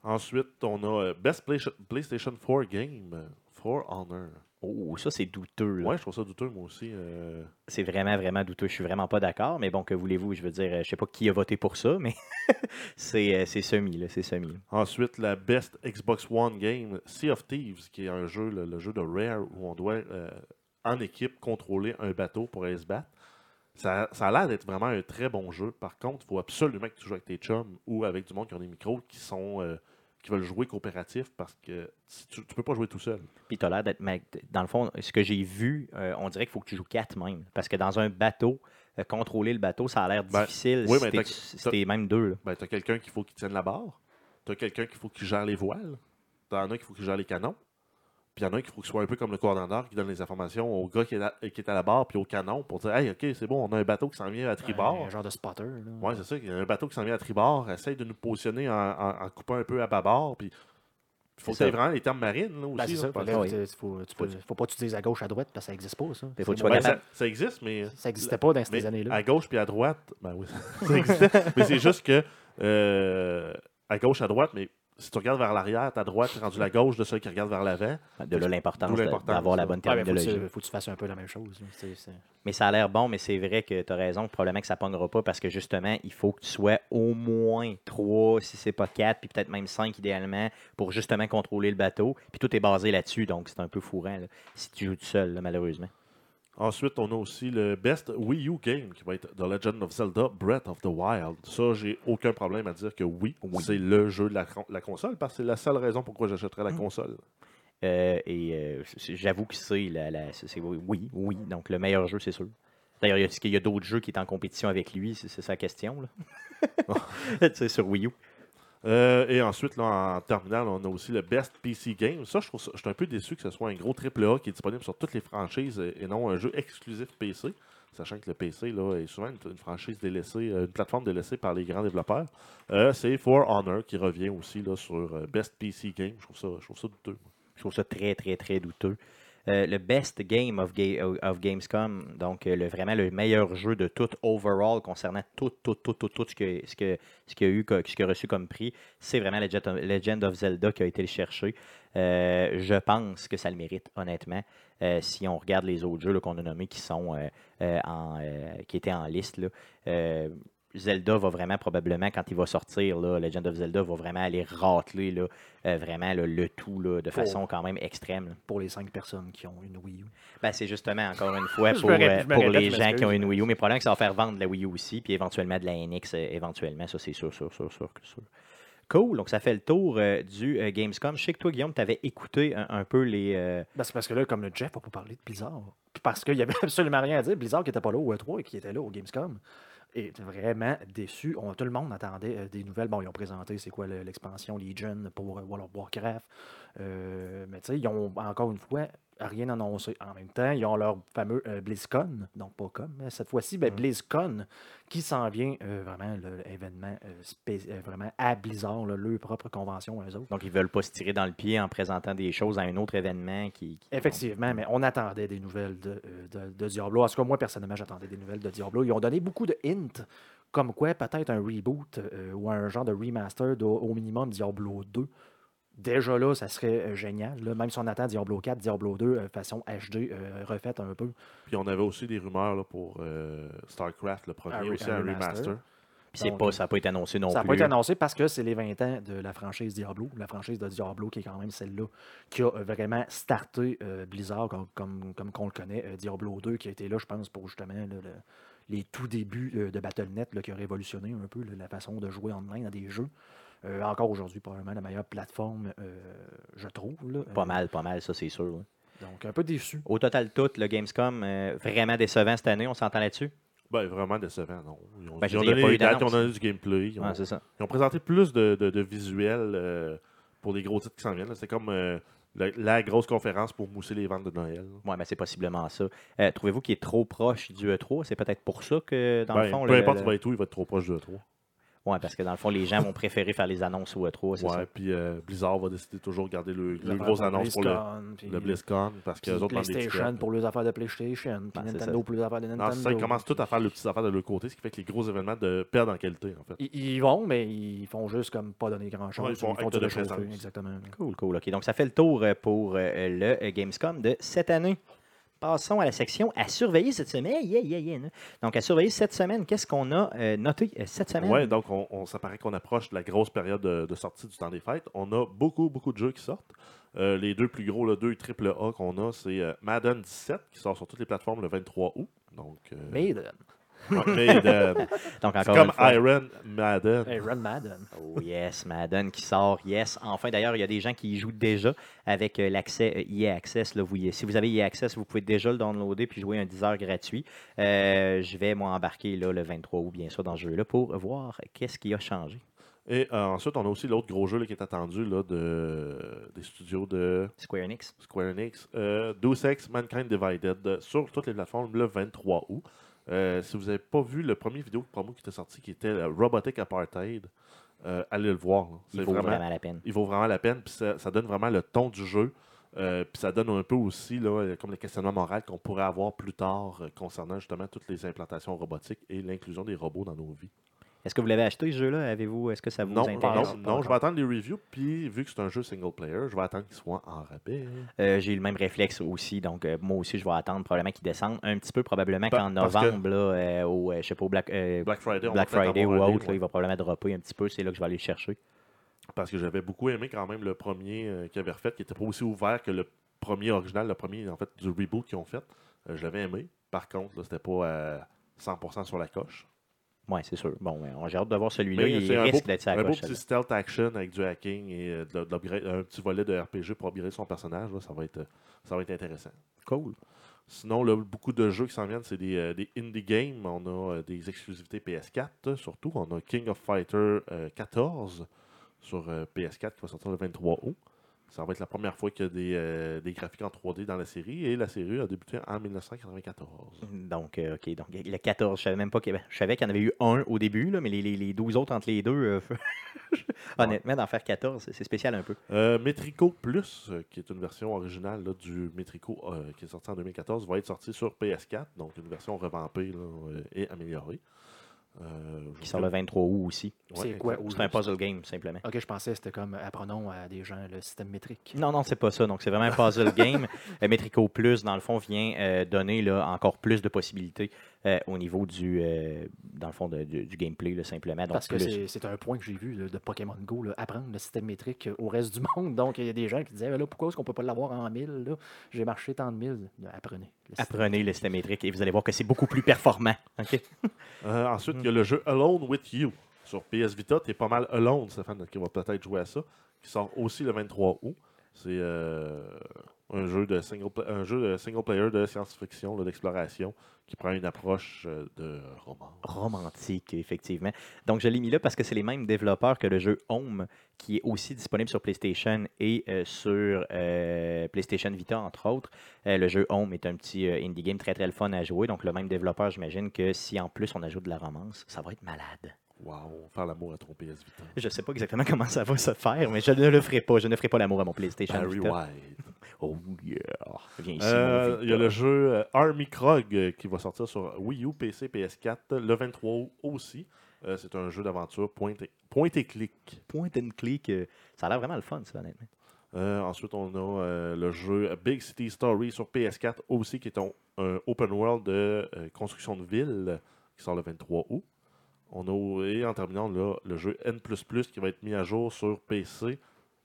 Ensuite, on a Best Play- PlayStation 4 Game, For Honor. Oh, ça c'est douteux. là. Ouais, je trouve ça douteux, moi aussi. euh. C'est vraiment, vraiment douteux. Je suis vraiment pas d'accord, mais bon, que voulez-vous? Je veux dire, je sais pas qui a voté pour ça, mais c'est euh, c'est semi, là, c'est semi. Ensuite, la Best Xbox One Game, Sea of Thieves, qui est un jeu, le, le jeu de Rare, où on doit, euh, en équipe, contrôler un bateau pour aller se battre. Ça, ça a l'air d'être vraiment un très bon jeu. Par contre, il faut absolument que tu joues avec tes chums ou avec du monde qui ont des micros qui sont euh, qui veulent jouer coopératif parce que tu, tu peux pas jouer tout seul. Puis t'as l'air d'être. mec, Dans le fond, ce que j'ai vu, euh, on dirait qu'il faut que tu joues quatre même. Parce que dans un bateau, euh, contrôler le bateau, ça a l'air Ben, difficile oui, si mais t'es- t'as- si même deux. là. Ben, tu as quelqu'un qu'il faut qu'il tienne la barre. Tu as quelqu'un qu'il faut qu'il gère les voiles. Tu en as qu'il faut qu'il gère les canons. Puis il y en a un qu'il faut qu'il soit un peu comme le commandant qui donne les informations au gars qui est, à, qui est à la barre puis au canon pour dire Hey, ok, c'est bon, on a un bateau qui s'en vient à tribord. Un genre de spotter. Là. Ouais, c'est ça. Il y a un bateau qui s'en vient à tribord. Essaye de nous positionner en, en- en coupant un peu à bâbord. Puis il faut que C'est tu ça. vraiment les termes marines là, aussi. Ben, c'est ça. que- oui. tu- faut, tu peux- faut pas que tu dises à gauche, à droite, parce que ça n'existe pas, ça. Il faut que tu. Ben, ça, ça existe, mais Ça n'existait pas dans ces années-là. à gauche puis à droite, ben oui, ça existait. mais c'est juste que euh, à gauche, à droite, mais si tu regardes vers l'arrière, ta droite est rendue la gauche de ceux qui regardent vers l'avant. De là l'importance d'avoir la bonne Ouais, faut, terminologie. tu, faut que tu fasses un peu la même chose. là. Mais ça a l'air bon, mais c'est vrai que tu as raison. Probablement que ça ne pognera pas parce que justement, il faut que tu sois au moins 3, si c'est pas 4, puis peut-être même 5 idéalement, pour justement contrôler le bateau. Puis tout est basé là-dessus, donc c'est un peu fourrant là, si tu joues tout seul, là, malheureusement. Ensuite, on a aussi le Best Wii U Game qui va être The Legend of Zelda Breath of the Wild. Ça, j'ai aucun problème à dire que oui, Oui. c'est le jeu de la, con- la console parce que c'est la seule raison pourquoi j'achèterais la console. Euh, et euh, c'est- j'avoue que c'est la, la- c'est- c'est- oui, oui, donc le meilleur jeu, c'est sûr. D'ailleurs, est-ce qu'il y a d'autres jeux qui est en compétition avec lui? C'est c'est sa question. Là. tu sais, sur Wii U. Euh, et ensuite, là, en terminal, on a aussi le Best PC Game. Ça, je trouve je suis un peu déçu que ce soit un gros AAA qui est disponible sur toutes les franchises et non un jeu exclusif PC. Sachant que le PC là, est souvent une, franchise délaissée, euh, une plateforme délaissée par les grands développeurs. Euh, c'est For Honor qui revient aussi là, sur Best PC Game. Je trouve ça, je trouve ça douteux. Je trouve ça très, très, très douteux. Euh, le best game of, Ga- of Gamescom, donc euh, le, vraiment le meilleur jeu de tout overall concernant tout, tout, tout, tout, tout ce que ce que ce qu'il a eu, ce qu'il a reçu comme prix, c'est vraiment Legend of, Zelda qui a été le chercher. Euh, je pense que ça le mérite, honnêtement. Si on regarde les autres jeux qu'on a nommés qui sont en, qui étaient en liste, là, Zelda va vraiment, probablement, quand il va sortir, là, Legend of Zelda va vraiment aller rateler là, euh, vraiment là, le tout là, de Pour- façon quand même extrême. là. Pour les cinq personnes qui ont une Wii U. Ben, c'est justement, encore une fois, pour, euh, pour les gens qui ont une Wii U, mais probablement que ça va faire vendre la Wii U aussi, puis éventuellement de la NX, euh, éventuellement, ça c'est sûr, sûr, sûr, sûr. Cool, donc ça fait le tour euh, du euh, Gamescom. Je sais que toi, Guillaume, tu avais écouté un, un peu les... euh, Ben, c'est parce que là, comme le Jeff, on peut parler de Blizzard. Parce qu'il n'y avait absolument rien à dire. Blizzard qui n'était pas là au E3 et qui était là au Gamescom. Et vraiment déçu. On, tout le monde attendait euh, des nouvelles. Bon, ils ont présenté c'est quoi le- l'expansion Legion pour euh, World of Warcraft. Euh, mais tu sais, ils ont encore une fois rien annoncé. En même temps, ils ont leur fameux euh, BlizzCon. Donc pas comme. mais Cette fois-ci, ben, BlizzCon qui s'en vient euh, vraiment l'événement vraiment à Blizzard, là, leur propre convention, eux autres. donc, ils veulent pas se tirer dans le pied en présentant des choses à un autre événement qui... qui- Effectivement, mais on attendait des nouvelles de, de, de Diablo. En tout cas, moi, personnellement, j'attendais des nouvelles de Diablo. Ils ont donné beaucoup de hints, comme quoi peut-être un reboot ou un genre de remaster de- au minimum Diablo 2. Déjà là, ça serait euh, génial. là. Même si on attend Diablo 4, Diablo 2, euh, façon HD, euh, refaite un peu. Puis on avait aussi des rumeurs là, pour euh, StarCraft, le premier, Un aussi un un remaster. remaster. Puis pas, ça n'a pas été annoncé non ça n'a plus. pas été annoncé parce que c'est les 20 ans de la franchise Diablo. La franchise de Diablo qui est quand même celle-là qui a vraiment starté euh, Blizzard comme, comme, comme qu'on le connaît. Euh, Diablo 2 qui a été là, je pense, pour justement là, le- les tout débuts euh, de Battle.net là, qui a révolutionné un peu là, la façon de jouer online à des jeux. Euh, encore aujourd'hui, probablement la meilleure plateforme, euh, je trouve. là. Pas Euh, mal, pas mal, ça c'est sûr. Donc, un peu déçu. Au total, tout, le Gamescom, euh, vraiment décevant cette année, on s'entend là-dessus? Ben, vraiment décevant, non. Ils ont, Ben, ils donné pas eu des dates, ils ont d'annonce. donné du gameplay. Ils ont, Ouais, c'est ça. ils ont présenté plus de, de, de visuels euh, pour les gros titres qui s'en viennent. C'est comme euh, la, la grosse conférence pour mousser les ventes de Noël. Ouais, ben, c'est possiblement ça. Euh, Trouvez-vous qu'il est trop proche du E3? C'est peut-être pour ça que, dans le Ben, fond... peu le- importe le- il va être où, il va être trop proche de 3. Ouais, parce que dans le fond, les gens vont préférer faire les annonces au E3, c'est ça? Ouais, puis euh, Blizzard va décider toujours de garder le, Les le grosse pour annonce pour le, puis- le BlizzCon parce que puis les autres PlayStation pour les affaires de PlayStation, puis Ben, Nintendo ça. pour les affaires de Non, Nintendo. c'est ça, ils commencent tout à faire les petites affaires de leur côté, ce qui fait que les gros événements de perdent en qualité, en fait. Ils, ils vont, mais ils font juste comme pas donner grand-chose. Ouais, ils font acte tout de présence. Exactement. Cool, cool. OK, donc ça fait le tour euh, pour euh, le Gamescom de cette année. Passons à la section à surveiller cette semaine. Yeah, yeah, yeah. hein. Donc, à surveiller cette semaine, qu'est-ce qu'on a euh, noté euh, cette semaine? Ouais, donc on, on- ça paraît qu'on approche de la grosse période de, de sortie du temps des fêtes. On a beaucoup, beaucoup de jeux qui sortent. Euh, les deux plus gros, le 2 triple A qu'on a, c'est Madden 17 qui sort sur toutes les plateformes le 23 août. Donc, euh, Maiden. Donc, C'est encore comme une. Iron Madden. Run Madden. Oh yes, Madden qui sort, yes. Enfin, d'ailleurs, il y a des gens qui y jouent déjà avec euh, l'accès euh, EA Access. Là, vous, y- si vous avez EA Access, vous pouvez déjà le downloader puis jouer un 10 heures gratuit. Euh, je vais, moi, embarquer là, le 23 août, bien sûr, dans ce jeu-là pour voir qu'est-ce qui a changé. Et euh, ensuite, on a aussi l'autre gros jeu là, qui est attendu là, de, des studios de Square Enix. Square Enix. Euh, Deus Ex Mankind Divided sur toutes les plateformes le 23 août. Euh, si vous n'avez pas vu le premier vidéo de promo qui était sorti, qui était euh, Robotic Apartheid, euh, allez le voir. là. Il vaut vraiment, vraiment la peine. il vaut vraiment la peine. Puis ça, ça donne vraiment le ton du jeu. Euh, puis ça donne un peu aussi là, comme le questionnement moral qu'on pourrait avoir plus tard concernant justement toutes les implantations robotiques et l'inclusion des robots dans nos vies. Est-ce que vous l'avez acheté, ce jeu-là? Avez-vous, est-ce que ça vous Non, intéresse? non, non, je vais attendre les reviews. Puis vu que c'est un jeu single player, je vais attendre qu'il soit en rabais. Euh, j'ai eu le même réflexe aussi, donc euh, moi aussi je vais attendre probablement qu'il descende un petit peu, probablement qu'en parce que- novembre, là, euh, au, je sais pas, au Black, Black Friday, Black Friday ou autre, là, il va probablement dropper un petit peu, c'est là que je vais aller le chercher. parce que j'avais beaucoup aimé quand même le premier qu'ils avaient refait, qui était pas aussi ouvert que le premier original, le premier en fait du reboot qu'ils ont fait. Je l'avais aimé. Par contre, c'était pas à 100% sur la coche. Ouais, c'est sûr. Bon, on- j'ai hâte de voir celui-là. Mais Il c'est un risque beau- d'être Un beau petit stealth action avec du hacking et euh, de un petit volet de RPG pour upgrader son personnage. là, ça, va être, euh, ça va être intéressant. Cool. Sinon, là, beaucoup de jeux qui s'en viennent, c'est des, euh, des indie games. On a des exclusivités PS4 euh, surtout. On a King of Fighter euh, 14 sur euh, PS4 qui va sortir le 23 août. Ça va être la première fois qu'il y a des, euh, des graphiques en 3D dans la série et la série a débuté en 1994. Donc, euh, OK. Donc, le 14, je savais même pas qu'il y avait. Je savais qu'il y en avait eu un au début, là, mais les, les, les 12 autres entre les deux, euh, honnêtement, d'en faire 14, c'est- spécial un peu. Metrico Plus, qui est une version originale là, du Metrico qui est sorti en 2014, va être sorti sur PS4, donc une version revampée là, et améliorée. Euh, qui sort le 23 août aussi. Ouais, C'est quoi exact. C'est un puzzle game, simplement. Ok, je pensais que c'était comme apprenons à des gens le système métrique. Non, non, c'est pas ça. Donc, c'est vraiment un puzzle game. Euh, Metrico Plus, dans le fond, vient euh, donner là, encore plus de possibilités euh, au niveau du, euh, dans le fond, de- du, du gameplay, là, simplement. Donc, Parce que plus- c'est- un point que j'ai vu là, de Pokémon Go, là, apprendre le système métrique au reste du monde. Donc, il y a des gens qui disaient, là, pourquoi est-ce qu'on peut pas l'avoir en 1000 là? J'ai marché tant de 1000. Apprenez. le système apprenez le système métrique et vous allez voir que c'est beaucoup plus performant. OK? Euh, ensuite, il y a le jeu Alone with You. Sur PS Vita, tu es pas mal alone, Stéphane, qui va peut-être jouer à ça, qui sort aussi le 23 août. C'est euh, un, jeu de single un jeu de single player de science-fiction, d'exploration, qui prend une approche euh, de roman. Romantique, effectivement. Donc, je l'ai mis là parce que c'est les mêmes développeurs que le jeu Home, qui est aussi disponible sur PlayStation et euh, sur euh, PlayStation Vita, entre autres. Euh, le jeu Home est un petit indie game très, très fun à jouer. Donc, le même développeur, j'imagine que si en plus on ajoute de la romance, ça va être malade. Wow, faire l'amour à ton PS Vita. Je sais pas exactement comment ça va se faire, mais je ne le ferai pas. Je ne ferai pas l'amour à mon PlayStation Barry Vita. White. Oh yeah! Viens ici, Euh, Il y a le jeu euh, Army Krog euh, qui va sortir sur Wii U, PC, PS4 le 23 août aussi. Euh, c'est un jeu d'aventure point et, point et clic. Point and click. euh, ça a l'air vraiment le fun, ça, honnêtement. Euh, ensuite, on a le jeu Big City Story sur PS4 aussi, qui est un, un open world de construction de ville qui sort le 23 août. On a, et en terminant, là, le jeu N qui va être mis à jour sur PC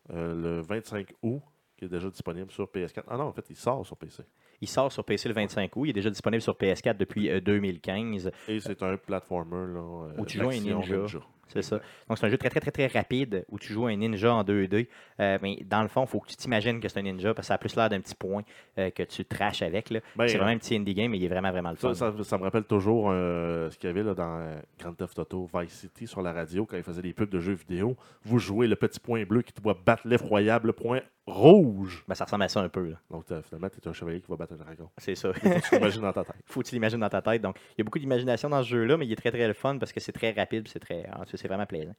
le 25 août, qui est déjà disponible sur PS4. Ah non, en fait, il sort sur PC. Il sort sur PC le 25 août. Il est déjà disponible sur PS4 depuis euh, 2015. Et c'est un platformer. Là, euh, Où tu joues un d'action ninja. C'est ça. Donc, c'est un jeu très, très, très, très rapide où tu joues un ninja en 2D. Euh, mais dans le fond, il faut que tu t'imagines que c'est un ninja parce que ça a plus l'air d'un petit point euh, que tu trashes avec. là. Ben, c'est euh, vraiment un petit indie game, mais il est vraiment, vraiment le fun. Ça, ça- ça me rappelle toujours euh, ce qu'il y avait là, dans euh, Grand Theft Auto Vice City sur la radio quand ils faisaient des pubs de jeux vidéo. Vous jouez le petit point bleu qui te doit battre l'effroyable point rouge. Ben, ça ressemble à ça un peu. là. Donc euh, finalement, tu es un chevalier qui va battre un dragon. C'est ça. Faut que tu l'imagines dans ta tête. faut que tu l'imagines dans ta tête. Donc, il y a beaucoup d'imagination dans ce jeu-là, mais il est très, très le fun parce que c'est très rapide c'est très. cas, c'est vraiment plaisant.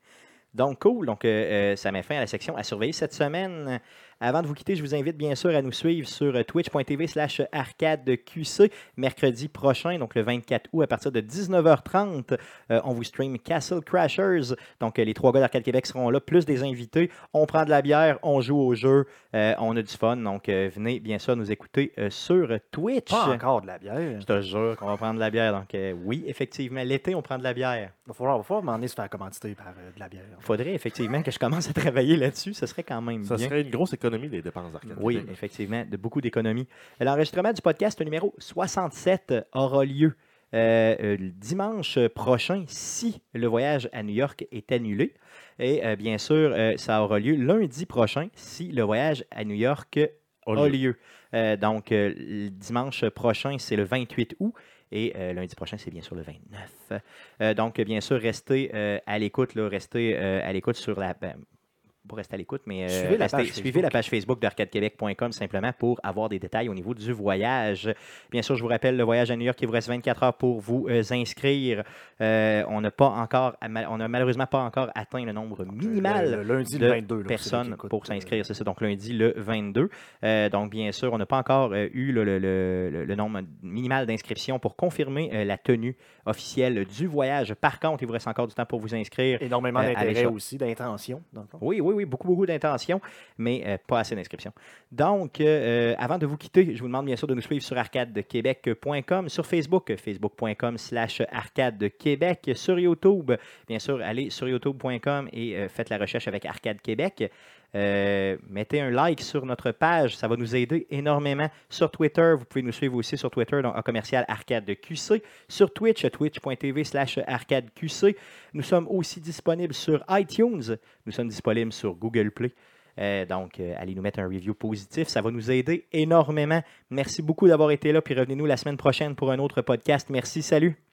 Donc, cool. Donc, euh, euh, ça met fin à la section à surveiller cette semaine. Avant de vous quitter, je vous invite bien sûr à nous suivre sur euh, twitch.tv slash arcadeqc mercredi prochain, donc le 24 août à partir de 19h30. euh, on vous stream Castle Crashers. Donc, euh, les trois gars d'Arcade Québec seront là, plus des invités. On prend de la bière, on joue au jeu, euh, on a du fun. Donc, euh, venez bien sûr nous écouter euh, sur Twitch. Pas encore de la bière. Je te jure qu'on va prendre de la bière. Donc, euh, oui, effectivement, l'été, on prend de la bière. Il va falloir, va falloir m'en se faire commanditer par euh, de la bière. Il faudrait effectivement que je commence à travailler là-dessus. Ce serait quand même Ça bien. serait une grosse économie des dépenses d'arcade. Oui, effectivement, de beaucoup d'économies. L'enregistrement du podcast numéro 67 aura lieu euh, euh, dimanche prochain si le voyage à New York est annulé. Et euh, bien sûr, euh, ça aura lieu lundi prochain si le voyage à New York a lieu. lieu. Euh, donc, euh, le dimanche prochain, c'est le 28 août. Et euh, lundi prochain, c'est bien sûr le 29. Euh, donc, bien sûr, restez à l'écoute. Restez à l'écoute sur la. Pas rester à l'écoute, mais euh, Suivez la restez- page suivez Facebook. la page Facebook d'arcadequebec.com simplement pour avoir des détails au niveau du voyage. Bien sûr, je vous rappelle le voyage à New York, il vous reste 24 heures pour vous euh, inscrire. Euh, on n'a pas encore, on n'a malheureusement pas encore atteint le nombre minimal Le, le lundi, de le 22. là, personnes pour s'inscrire. C'est ça, donc lundi le 22. Euh, donc, bien sûr, on n'a pas encore eu le, nombre minimal d'inscriptions pour confirmer la tenue officielle du voyage. Par contre, il vous reste encore du temps pour vous inscrire. Énormément d'intérêt aussi, d'intention, fond. Oui, oui, beaucoup, beaucoup d'intentions, mais euh, pas assez d'inscriptions. Donc, euh, avant de vous quitter, je vous demande bien sûr de nous suivre sur arcadequebec.com, sur Facebook, facebook.com slash arcadequebec, sur YouTube, bien sûr, allez sur youtube.com et euh, faites la recherche avec Arcade Québec. Euh, mettez un like sur notre page, ça va nous aider énormément. Sur Twitter, vous pouvez nous suivre aussi sur Twitter, donc en commercial Arcade QC. Sur Twitch, twitch.tv slash Arcade QC. Nous sommes aussi disponibles sur iTunes. Nous sommes disponibles sur Google Play. Euh, donc, euh, allez nous mettre un review positif. Ça va nous aider énormément. Merci beaucoup d'avoir été là. Puis revenez-nous la semaine prochaine pour un autre podcast. Merci. Salut.